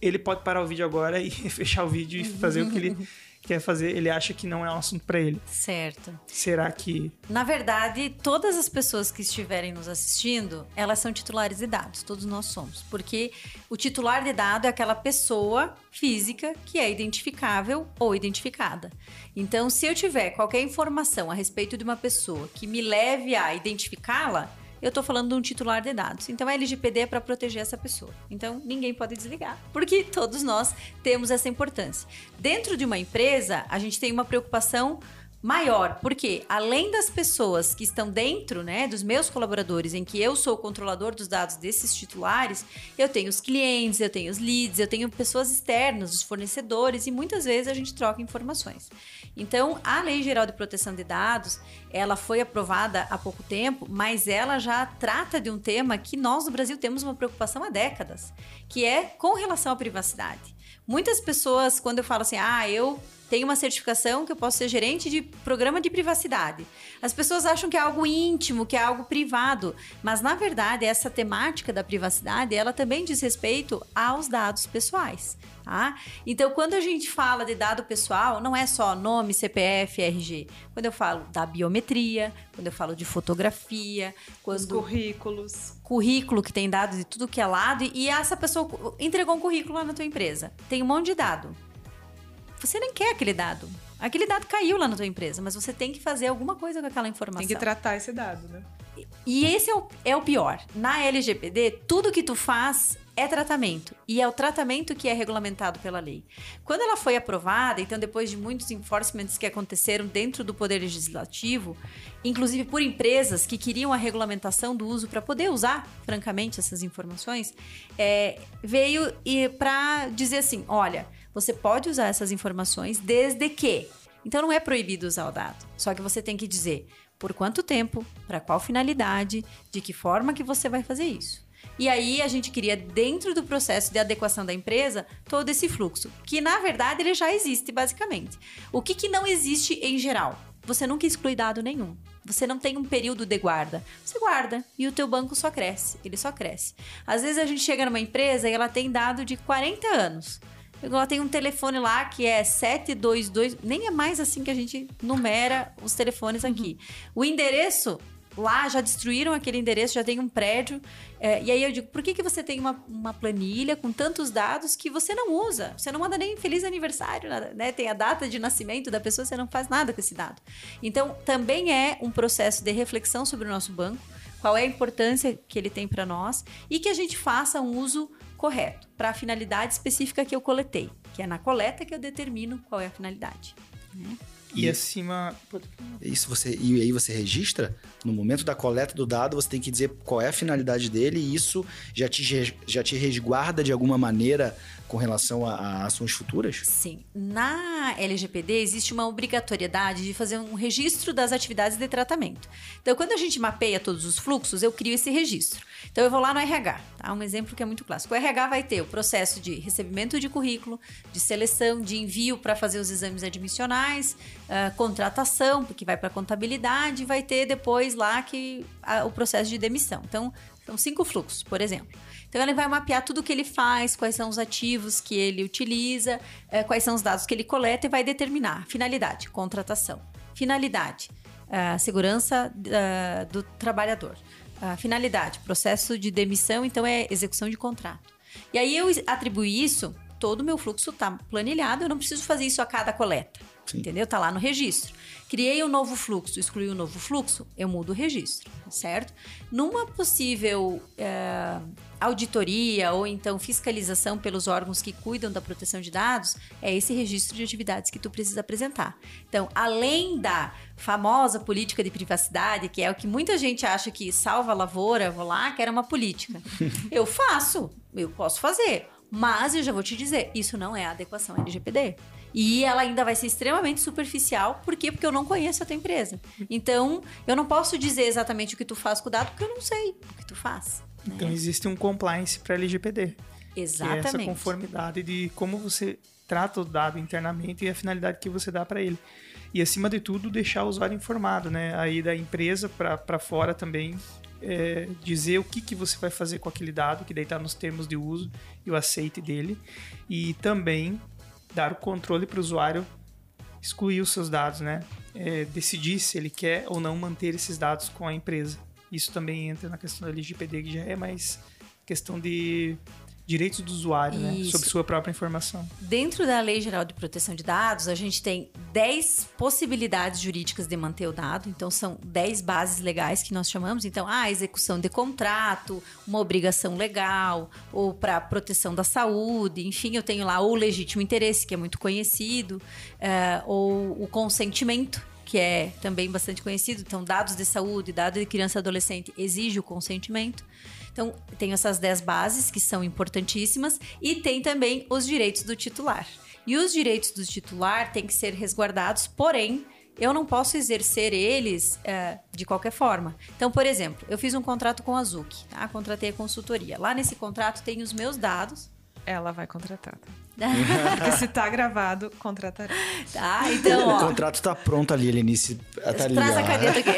ele pode parar o vídeo agora e fechar o vídeo e fazer o que ele quer fazer, ele acha que não é um assunto para ele. Certo. Será que. Na verdade, todas as pessoas que estiverem nos assistindo, elas são titulares de dados, todos nós somos. Porque o titular de dado é aquela pessoa física que é identificável ou identificada. Então, se eu tiver qualquer informação a respeito de uma pessoa que me leve a identificá-la, eu estou falando de um titular de dados. Então a LGPD é para proteger essa pessoa. Então ninguém pode desligar, porque todos nós temos essa importância. Dentro de uma empresa, a gente tem uma preocupação maior, porque além das pessoas que estão dentro, né, dos meus colaboradores, em que eu sou o controlador dos dados desses titulares, eu tenho os clientes, eu tenho os leads, eu tenho pessoas externas, os fornecedores e muitas vezes a gente troca informações. Então, a Lei Geral de Proteção de Dados, ela foi aprovada há pouco tempo, mas ela já trata de um tema que nós no Brasil temos uma preocupação há décadas, que é com relação à privacidade. Muitas pessoas, quando eu falo assim, ah, eu tenho uma certificação que eu posso ser gerente de programa de privacidade. As pessoas acham que é algo íntimo, que é algo privado, mas na verdade essa temática da privacidade, ela também diz respeito aos dados pessoais, tá? Então, quando a gente fala de dado pessoal, não é só nome, CPF, RG. Quando eu falo da biometria, quando eu falo de fotografia, quando os currículos, currículo que tem dados de tudo que é lado e essa pessoa entregou um currículo lá na tua empresa. Tem um monte de dado você nem quer aquele dado. Aquele dado caiu lá na tua empresa, mas você tem que fazer alguma coisa com aquela informação. Tem que tratar esse dado, né? E esse é o, é o pior. Na LGPD, tudo que tu faz é tratamento. E é o tratamento que é regulamentado pela lei. Quando ela foi aprovada, então depois de muitos enforcements que aconteceram dentro do Poder Legislativo, inclusive por empresas que queriam a regulamentação do uso para poder usar, francamente, essas informações, é, veio para dizer assim: olha você pode usar essas informações desde que. Então não é proibido usar o dado. Só que você tem que dizer por quanto tempo, para qual finalidade, de que forma que você vai fazer isso. E aí a gente queria, dentro do processo de adequação da empresa, todo esse fluxo, que na verdade ele já existe, basicamente. O que, que não existe em geral? Você nunca exclui dado nenhum. Você não tem um período de guarda. Você guarda e o teu banco só cresce. Ele só cresce. Às vezes a gente chega numa empresa e ela tem dado de 40 anos. Igual tem um telefone lá que é 722, nem é mais assim que a gente numera os telefones aqui. Uhum. O endereço lá já destruíram aquele endereço, já tem um prédio. É, e aí eu digo, por que, que você tem uma, uma planilha com tantos dados que você não usa? Você não manda nem feliz aniversário, né? Tem a data de nascimento da pessoa, você não faz nada com esse dado. Então, também é um processo de reflexão sobre o nosso banco, qual é a importância que ele tem para nós e que a gente faça um uso correto para a finalidade específica que eu coletei, que é na coleta que eu determino qual é a finalidade. Né? E, e acima. Isso você, e aí você registra, no momento da coleta do dado, você tem que dizer qual é a finalidade dele, e isso já te, já te resguarda de alguma maneira com relação a, a, ações futuras? Sim. Na LGPD existe uma obrigatoriedade de fazer um registro das atividades de tratamento. Então, quando a gente mapeia todos os fluxos, eu crio esse registro. Então, eu vou lá no RH, tá? Um exemplo que é muito clássico. O RH vai ter o processo de recebimento de currículo, de seleção, de envio para fazer os exames admissionais, uh, contratação, porque vai para contabilidade, vai ter depois lá que uh, o processo de demissão. Então, são cinco fluxos, por exemplo. Então, ele vai mapear tudo o que ele faz, quais são os ativos que ele utiliza, uh, quais são os dados que ele coleta e vai determinar finalidade, contratação. Finalidade, segurança do trabalhador. finalidade, processo de demissão, então é execução de contrato. E aí eu atribuí isso todo o meu fluxo está planilhado, eu não preciso fazer isso a cada coleta. Sim. Entendeu? Tá lá no registro. Criei um novo fluxo, excluí um novo fluxo, eu mudo o registro, certo? Numa possível é, auditoria ou então fiscalização pelos órgãos que cuidam da proteção de dados, é esse registro de atividades que tu precisa apresentar. Então, além da famosa política de privacidade, que é o que muita gente acha que salva a lavoura, vou lá, quero uma política. eu faço, eu posso fazer. Mas eu já vou te dizer, isso não é adequação LGPD. E ela ainda vai ser extremamente superficial, por quê? Porque eu não conheço a tua empresa. Então, eu não posso dizer exatamente o que tu faz com o dado, porque eu não sei o que tu faz. Né? Então, existe um compliance para LGPD. Exatamente. Que é essa conformidade de como você trata o dado internamente e a finalidade que você dá para ele. E, acima de tudo, deixar o usuário informado, né? Aí da empresa para fora também, é, dizer o que, que você vai fazer com aquele dado, que daí está nos termos de uso e o aceite dele, e também dar o controle para o usuário excluir os seus dados, né? É, decidir se ele quer ou não manter esses dados com a empresa. Isso também entra na questão da LGPD, que já é mais questão de direitos do usuário, né? Sobre sua própria informação. Dentro da Lei Geral de Proteção de Dados, a gente tem 10 possibilidades jurídicas de manter o dado. Então, são 10 bases legais que nós chamamos. Então, a execução de contrato, uma obrigação legal, ou para proteção da saúde. Enfim, eu tenho lá o legítimo interesse, que é muito conhecido, é, ou o consentimento, que é também bastante conhecido. Então, dados de saúde, dados de criança e adolescente exige o consentimento. Então, tem essas 10 bases que são importantíssimas e tem também os direitos do titular. E os direitos do titular têm que ser resguardados, porém, eu não posso exercer eles é, de qualquer forma. Então, por exemplo, eu fiz um contrato com a Zuc, tá? contratei a consultoria. Lá nesse contrato tem os meus dados. Ela vai contratar. Tá? Porque se tá gravado, contratará. Tá, então, ó. O contrato tá pronto ali, Helenice. Tá Traz a caneta aqui.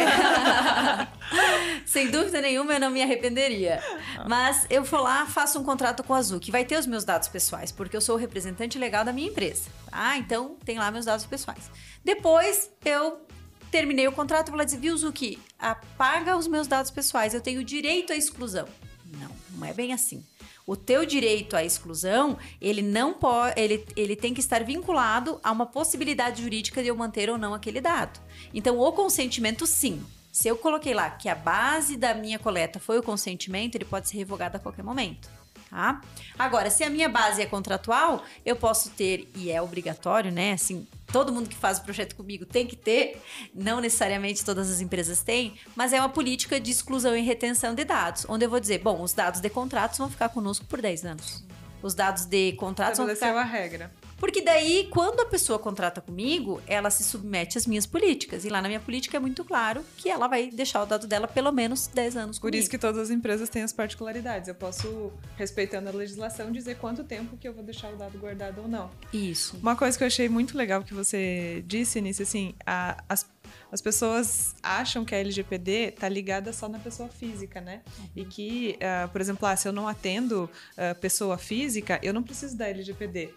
Sem dúvida nenhuma, eu não me arrependeria. Mas eu vou lá, faço um contrato com a Azul, que vai ter os meus dados pessoais, porque eu sou o representante legal da minha empresa. Ah, então tem lá meus dados pessoais. Depois, eu terminei o contrato e vou lá dizer, viu, Zuki, apaga os meus dados pessoais, eu tenho direito à exclusão. Não, não é bem assim o teu direito à exclusão, ele não pode, ele, ele tem que estar vinculado a uma possibilidade jurídica de eu manter ou não aquele dado. Então, o consentimento, sim. Se eu coloquei lá que a base da minha coleta foi o consentimento, ele pode ser revogado a qualquer momento. Tá? Agora, se a minha base é contratual, eu posso ter, e é obrigatório, né? Assim, todo mundo que faz o projeto comigo tem que ter, não necessariamente todas as empresas têm, mas é uma política de exclusão e retenção de dados, onde eu vou dizer, bom, os dados de contratos vão ficar conosco por 10 anos. Os dados de contratos vão ficar... a regra. Porque daí, quando a pessoa contrata comigo, ela se submete às minhas políticas. E lá na minha política é muito claro que ela vai deixar o dado dela pelo menos 10 anos Por comigo. isso que todas as empresas têm as particularidades. Eu posso, respeitando a legislação, dizer quanto tempo que eu vou deixar o dado guardado ou não. Isso. Uma coisa que eu achei muito legal que você disse, Nisso, assim, a, as as pessoas acham que a LGPD tá ligada só na pessoa física, né? Uhum. E que, uh, por exemplo, ah, se eu não atendo uh, pessoa física, eu não preciso da LGPD.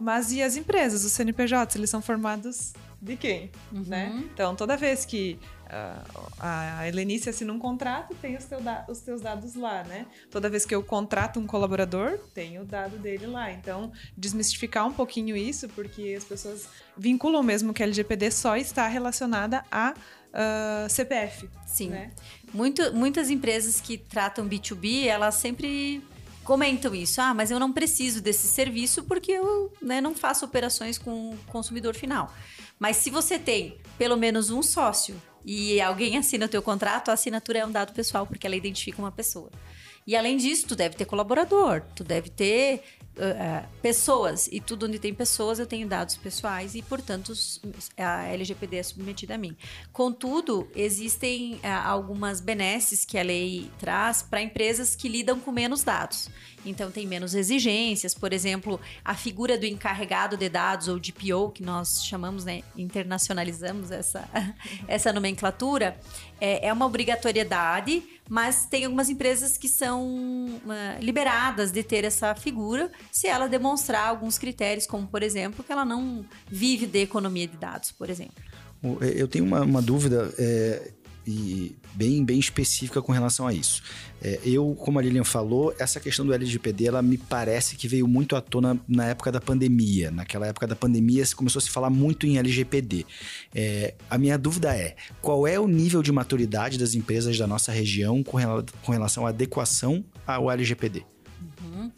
Mas e as empresas, os CNPJs, eles são formados de quem? Uhum. Né? Então, toda vez que uh, a Helenice assina um contrato, tem os, teu os teus dados lá, né? Toda vez que eu contrato um colaborador, tem o dado dele lá. Então, desmistificar um pouquinho isso, porque as pessoas vinculam mesmo que a LGPD só está relacionada a uh, CPF. Sim. Né? Muito, muitas empresas que tratam B2B, elas sempre comentam isso. Ah, mas eu não preciso desse serviço porque eu né, não faço operações com o consumidor final. Mas se você tem pelo menos um sócio e alguém assina o teu contrato, a assinatura é um dado pessoal porque ela identifica uma pessoa. E além disso, tu deve ter colaborador, tu deve ter uh, pessoas. E tudo onde tem pessoas, eu tenho dados pessoais e, portanto, a LGPD é submetida a mim. Contudo, existem uh, algumas benesses que a lei traz para empresas que lidam com menos dados. Então tem menos exigências. Por exemplo, a figura do encarregado de dados, ou DPO, que nós chamamos, né, internacionalizamos essa, essa nomenclatura, é, é uma obrigatoriedade, mas tem algumas empresas que são uh, liberadas de ter essa figura se ela demonstrar alguns critérios, como, por exemplo, que ela não vive de economia de dados, por exemplo. Eu tenho uma, uma dúvida. É e bem, bem específica com relação a isso. É, eu, como a Lilian falou, essa questão do LGPD, ela me parece que veio muito à tona na época da pandemia. Naquela época da pandemia, começou a se falar muito em LGPD. É, a minha dúvida é, qual é o nível de maturidade das empresas da nossa região com, rela com relação à adequação ao LGPD? Uhum.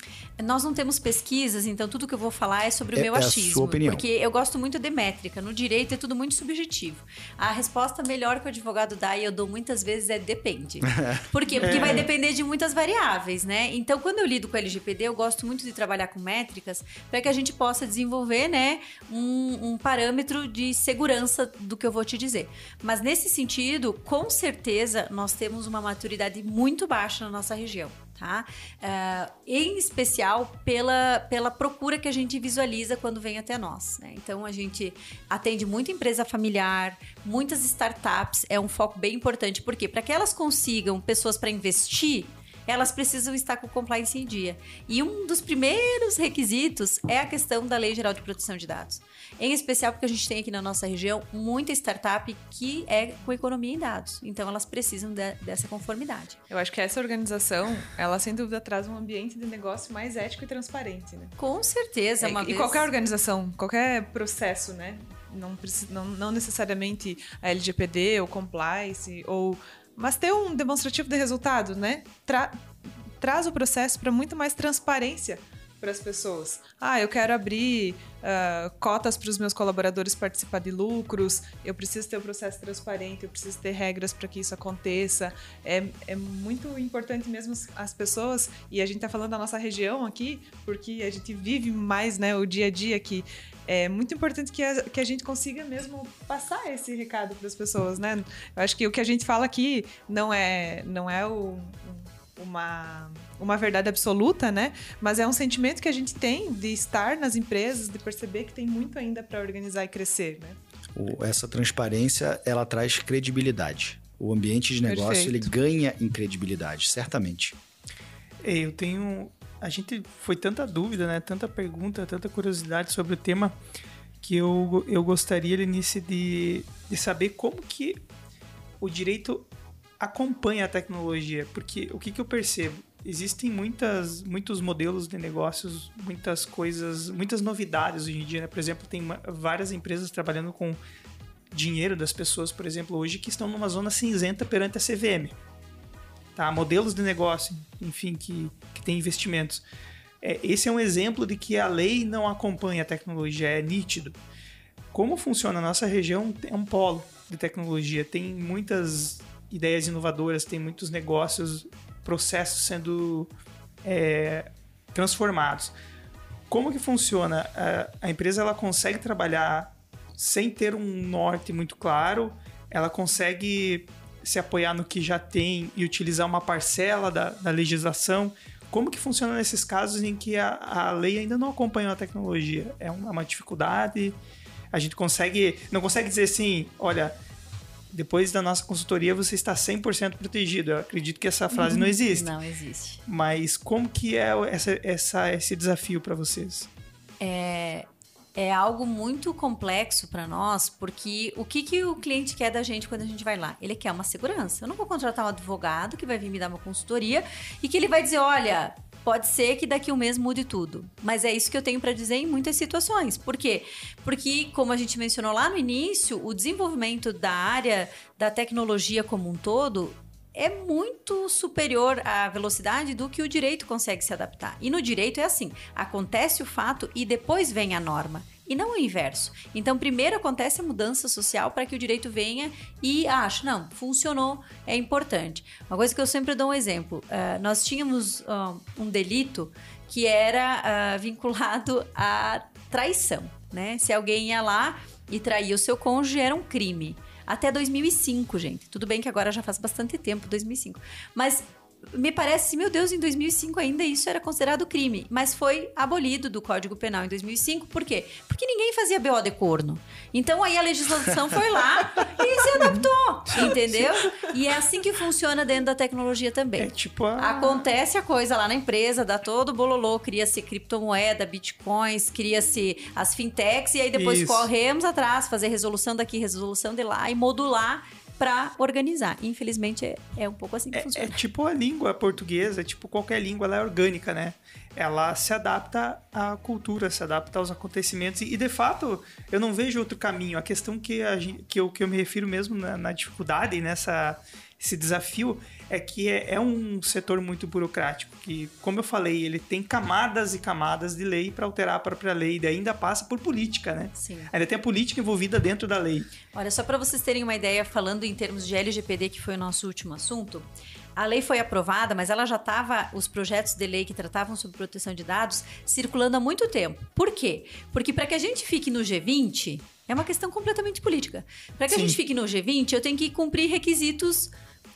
Nós não temos pesquisas, então tudo que eu vou falar é sobre o é, meu achismo. É a sua opinião. Porque eu gosto muito de métrica. No direito é tudo muito subjetivo. A resposta melhor que o advogado dá, e eu dou muitas vezes, é depende. Por quê? Porque é. vai depender de muitas variáveis, né? Então, quando eu lido com o LGPD, eu gosto muito de trabalhar com métricas para que a gente possa desenvolver, né, um, um parâmetro de segurança do que eu vou te dizer. Mas nesse sentido, com certeza, nós temos uma maturidade muito baixa na nossa região tá? Uh, em especial pela, pela procura que a gente visualiza quando vem até nós. Né? Então a gente atende muita empresa familiar, muitas startups, é um foco bem importante, porque para que elas consigam pessoas para investir elas precisam estar com o compliance em dia. E um dos primeiros requisitos é a questão da Lei Geral de Proteção de Dados. Em especial porque a gente tem aqui na nossa região muita startup que é com economia em dados. Então elas precisam de, dessa conformidade. Eu acho que essa organização, ela sem dúvida traz um ambiente de negócio mais ético e transparente, né? Com certeza. É, e vez... qualquer organização, qualquer processo, né? Não, não, não necessariamente a LGPD ou compliance ou mas ter um demonstrativo de resultado, né? Tra traz o processo para muito mais transparência para as pessoas. Ah, eu quero abrir uh, cotas para os meus colaboradores participar de lucros, eu preciso ter um processo transparente, eu preciso ter regras para que isso aconteça. É, é muito importante mesmo as pessoas, e a gente está falando da nossa região aqui, porque a gente vive mais né, o dia a dia aqui. É muito importante que a, que a gente consiga mesmo passar esse recado para as pessoas, né? Eu acho que o que a gente fala aqui não é, não é o, uma, uma verdade absoluta, né? Mas é um sentimento que a gente tem de estar nas empresas, de perceber que tem muito ainda para organizar e crescer, né? essa transparência, ela traz credibilidade. O ambiente de negócio, Perfeito. ele ganha em credibilidade, certamente. Eu tenho... A gente foi tanta dúvida, né? Tanta pergunta, tanta curiosidade sobre o tema que eu, eu gostaria, Lenice, de, de saber como que o direito acompanha a tecnologia, porque o que, que eu percebo? Existem muitas, muitos modelos de negócios, muitas coisas, muitas novidades hoje em dia. Né? Por exemplo, tem várias empresas trabalhando com dinheiro das pessoas, por exemplo, hoje que estão numa zona cinzenta perante a CVM. Tá? Modelos de negócio, enfim, que, que tem investimentos. É, esse é um exemplo de que a lei não acompanha a tecnologia, é nítido. Como funciona a nossa região é um polo de tecnologia, tem muitas ideias inovadoras, tem muitos negócios, processos sendo é, transformados. Como que funciona? A, a empresa ela consegue trabalhar sem ter um norte muito claro, ela consegue se apoiar no que já tem e utilizar uma parcela da, da legislação. Como que funciona nesses casos em que a, a lei ainda não acompanha a tecnologia? É uma, uma dificuldade? A gente consegue, não consegue dizer assim, olha, depois da nossa consultoria você está 100% protegido. Eu acredito que essa frase não existe. Não existe. Mas como que é essa, essa esse desafio para vocês? É, é algo muito complexo para nós, porque o que, que o cliente quer da gente quando a gente vai lá? Ele quer uma segurança. Eu não vou contratar um advogado que vai vir me dar uma consultoria e que ele vai dizer: olha, Pode ser que daqui um mês mude tudo, mas é isso que eu tenho para dizer em muitas situações. Por quê? Porque, como a gente mencionou lá no início, o desenvolvimento da área da tecnologia como um todo é muito superior à velocidade do que o direito consegue se adaptar. E no direito é assim: acontece o fato e depois vem a norma e não o inverso. Então, primeiro acontece a mudança social para que o direito venha e ache, não, funcionou, é importante. Uma coisa que eu sempre dou um exemplo: uh, nós tínhamos uh, um delito que era uh, vinculado à traição, né? Se alguém ia lá e traía o seu cônjuge, era um crime. Até 2005, gente. Tudo bem que agora já faz bastante tempo, 2005. Mas me parece, meu Deus, em 2005 ainda isso era considerado crime, mas foi abolido do Código Penal em 2005. Por quê? Porque ninguém fazia BO de corno. Então aí a legislação foi lá e se adaptou, entendeu? E é assim que funciona dentro da tecnologia também. É tipo a... Acontece a coisa lá na empresa, dá todo o bololô, cria-se criptomoeda, bitcoins, cria-se as fintechs e aí depois isso. corremos atrás, fazer resolução daqui, resolução de lá e modular para organizar. Infelizmente, é, é, um pouco assim que é, funciona. É tipo a língua portuguesa, é tipo qualquer língua, ela é orgânica, né? Ela se adapta à cultura, se adapta aos acontecimentos. E, de fato, eu não vejo outro caminho. A questão que, a que, eu, que eu me refiro mesmo na, na dificuldade, nessa esse desafio é que é, é, um setor muito burocrático, que, como eu falei, ele tem camadas e camadas de lei para alterar a própria lei, e ainda passa por política, né? Sim. Ainda tem a política envolvida dentro da lei. Olha, só para vocês terem uma ideia, falando em termos de LGPD, que foi o nosso último assunto, a lei foi aprovada, mas ela já estava, os projetos de lei que tratavam sobre proteção de dados, circulando há muito tempo. Por quê? Porque para que a gente fique no G20, é uma questão completamente política. Para que Sim. a gente fique no G20, eu tenho que cumprir requisitos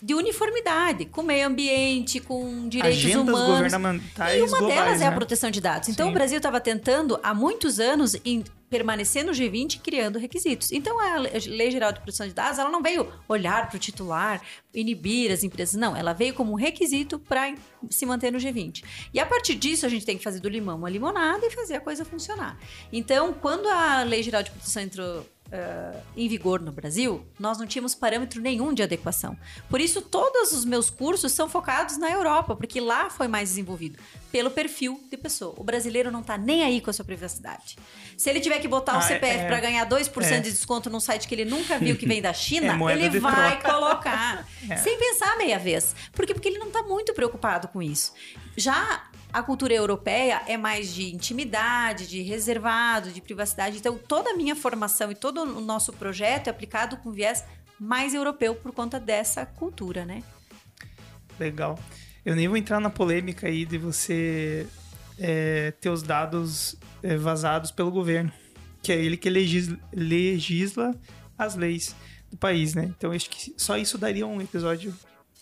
de uniformidade, com meio ambiente, com direitos Agendas humanos. e uma globais, delas é a né? proteção de dados. Então Sim. o Brasil estava tentando há muitos anos em permanecer no G20 criando requisitos. Então a Lei Geral de Proteção de Dados, ela não veio olhar para o titular, inibir as empresas, não, ela veio como um requisito para se manter no G20. E a partir disso a gente tem que fazer do limão uma limonada e fazer a coisa funcionar. Então, quando a Lei Geral de Proteção entrou uh, em vigor no Brasil, nós não tínhamos parâmetro nenhum de adequação. Por isso, todos os meus cursos são focados na Europa, porque lá foi mais desenvolvido, pelo perfil de pessoa. O brasileiro não está nem aí com a sua privacidade. Se ele tiver que botar o ah, CPF é, para ganhar 2% é. de desconto num site que ele nunca viu que vem da China, é ele vai troca. colocar. É. Sem pensar meia vez. Por quê? Porque ele não está muito preocupado com isso. Já a cultura europeia é mais de intimidade, de reservado, de privacidade. Então, toda a minha formação e todo o nosso projeto é aplicado com viés mais europeu por conta dessa cultura, né? Legal. Eu nem vou entrar na polêmica aí de você é, ter os dados é, vazados pelo governo, que é ele que legisla, legisla as leis do país, né? Então, acho que só isso daria um episódio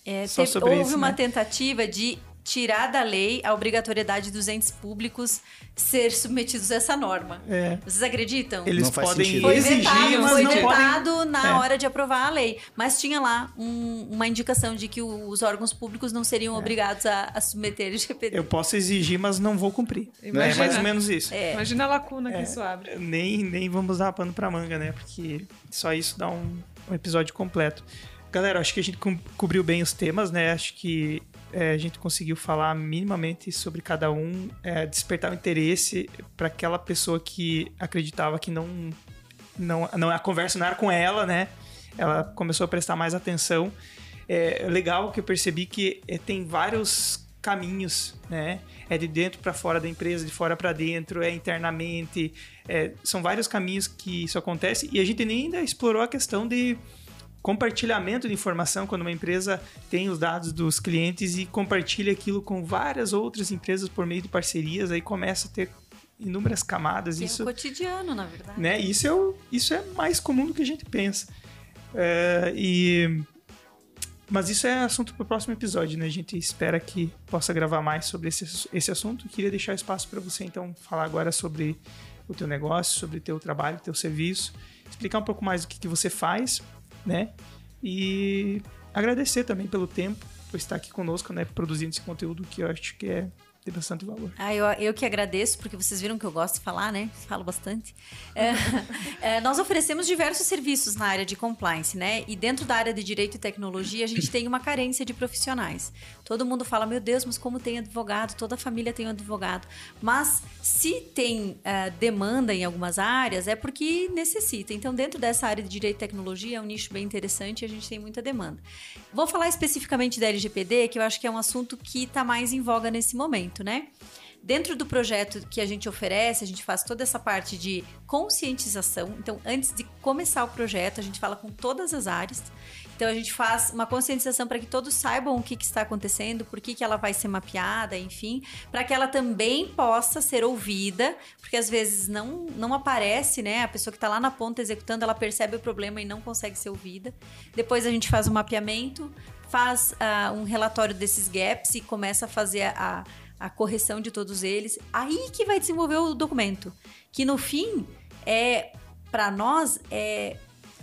é, só teve, houve isso, uma né? tentativa de tirar da lei a obrigatoriedade dos entes públicos ser submetidos a essa norma. É. Vocês acreditam? Eles podem foi exigir, vetado, mas foi não vetado podem... na é. hora de aprovar a lei. Mas tinha lá um, uma indicação de que os órgãos públicos não seriam é. obrigados a, a submeter o GPD. Eu posso exigir, mas não vou cumprir. Imagina, é mais ou menos isso. É. Imagina a lacuna que isso abre. Nem, nem vamos dar pano pra manga, né? Porque só isso dá um, um episódio completo. Galera, acho que a gente co cobriu bem os temas, né? Acho que é, a gente conseguiu falar minimamente sobre cada um, é, despertar o interesse para aquela pessoa que acreditava que não, não, não a conversa não era com ela, né? Ela começou a prestar mais atenção. É legal que eu percebi que é, tem vários caminhos, né? É de dentro para fora da empresa, de fora para dentro, é internamente. É, são vários caminhos que isso acontece e a gente nem ainda explorou a questão de compartilhamento de informação quando uma empresa tem os dados dos clientes e compartilha aquilo com várias outras empresas por meio de parcerias, aí começa a ter inúmeras camadas. Tem isso o cotidiano, na verdade. Né? Isso, é o, isso é mais comum do que a gente pensa. É, e mas isso é assunto para o próximo episódio, né? A gente espera que possa gravar mais sobre esse, esse assunto. Queria deixar espaço para você, então, falar agora sobre o teu negócio, sobre o teu trabalho, o teu serviço, explicar um pouco mais do que, que você faz né? E agradecer também pelo tempo, por estar aqui conosco, né? Produzindo esse conteúdo que eu acho que é tem bastante valor. Ah, eu, eu que agradeço, porque vocês viram que eu gosto de falar, né? Falo bastante. É, é, nós oferecemos diversos serviços na área de compliance, né? E dentro da área de direito e tecnologia, a gente tem uma carência de profissionais. Todo mundo fala, meu Deus, mas como tem advogado? Toda família tem um advogado. Mas se tem uh, demanda em algumas áreas, é porque necessita. Então, dentro dessa área de direito e tecnologia, é um nicho bem interessante e a gente tem muita demanda. Vou falar especificamente da LGPD, que eu acho que é um assunto que está mais em voga nesse momento né? Dentro do projeto que a gente oferece, a gente faz toda essa parte de conscientização. Então, antes de começar o projeto, a gente fala com todas as áreas. Então a gente faz uma conscientização para que todos saibam o que, que, está acontecendo, por que, que ela vai ser mapeada, enfim, para que ela também possa ser ouvida, porque às vezes não, não aparece, né? A pessoa que está lá na ponta executando, ela percebe o problema e não consegue ser ouvida. Depois a gente faz o mapeamento faz uh, um relatório desses gaps e começa a fazer a, a correção de todos eles. Aí que vai desenvolver o documento. Que no fim, é para nós, é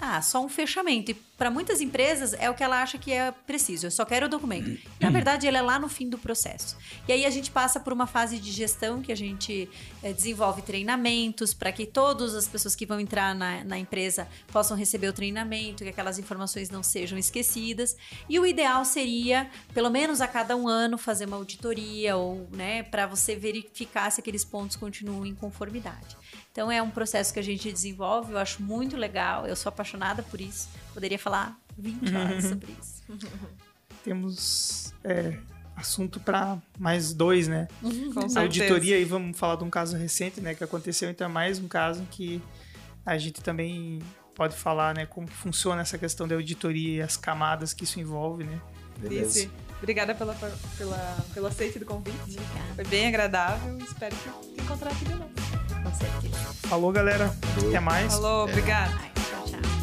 ah, só um fechamento. E para muitas empresas é o que ela acha que é preciso. Eu só quero o documento. Na verdade, ele é lá no fim do processo. E aí a gente passa por uma fase de gestão que a gente é, desenvolve treinamentos para que todas as pessoas que vão entrar na, na empresa possam receber o treinamento, que aquelas informações não sejam esquecidas. E o ideal seria, pelo menos a cada um ano, fazer uma auditoria ou, né, para você verificar se aqueles pontos continuam em conformidade. Então é um processo que a gente desenvolve, eu acho muito legal, eu sou apaixonada por isso. Poderia falar 20 uhum. horas sobre isso. Temos é, assunto para mais dois, né? Uhum, com a auditoria aí vamos falar de um caso recente, né, que aconteceu, então é mais um caso que a gente também pode falar, né, como funciona essa questão da auditoria e as camadas que isso envolve, né? Beleza. Obrigada pela, pela, pelo aceite do convite. Obrigada. Foi bem agradável. Espero te encontrar aqui de novo. Com certeza. Falou, galera. Falou. Até mais. Falou, obrigado. Tchau, tchau.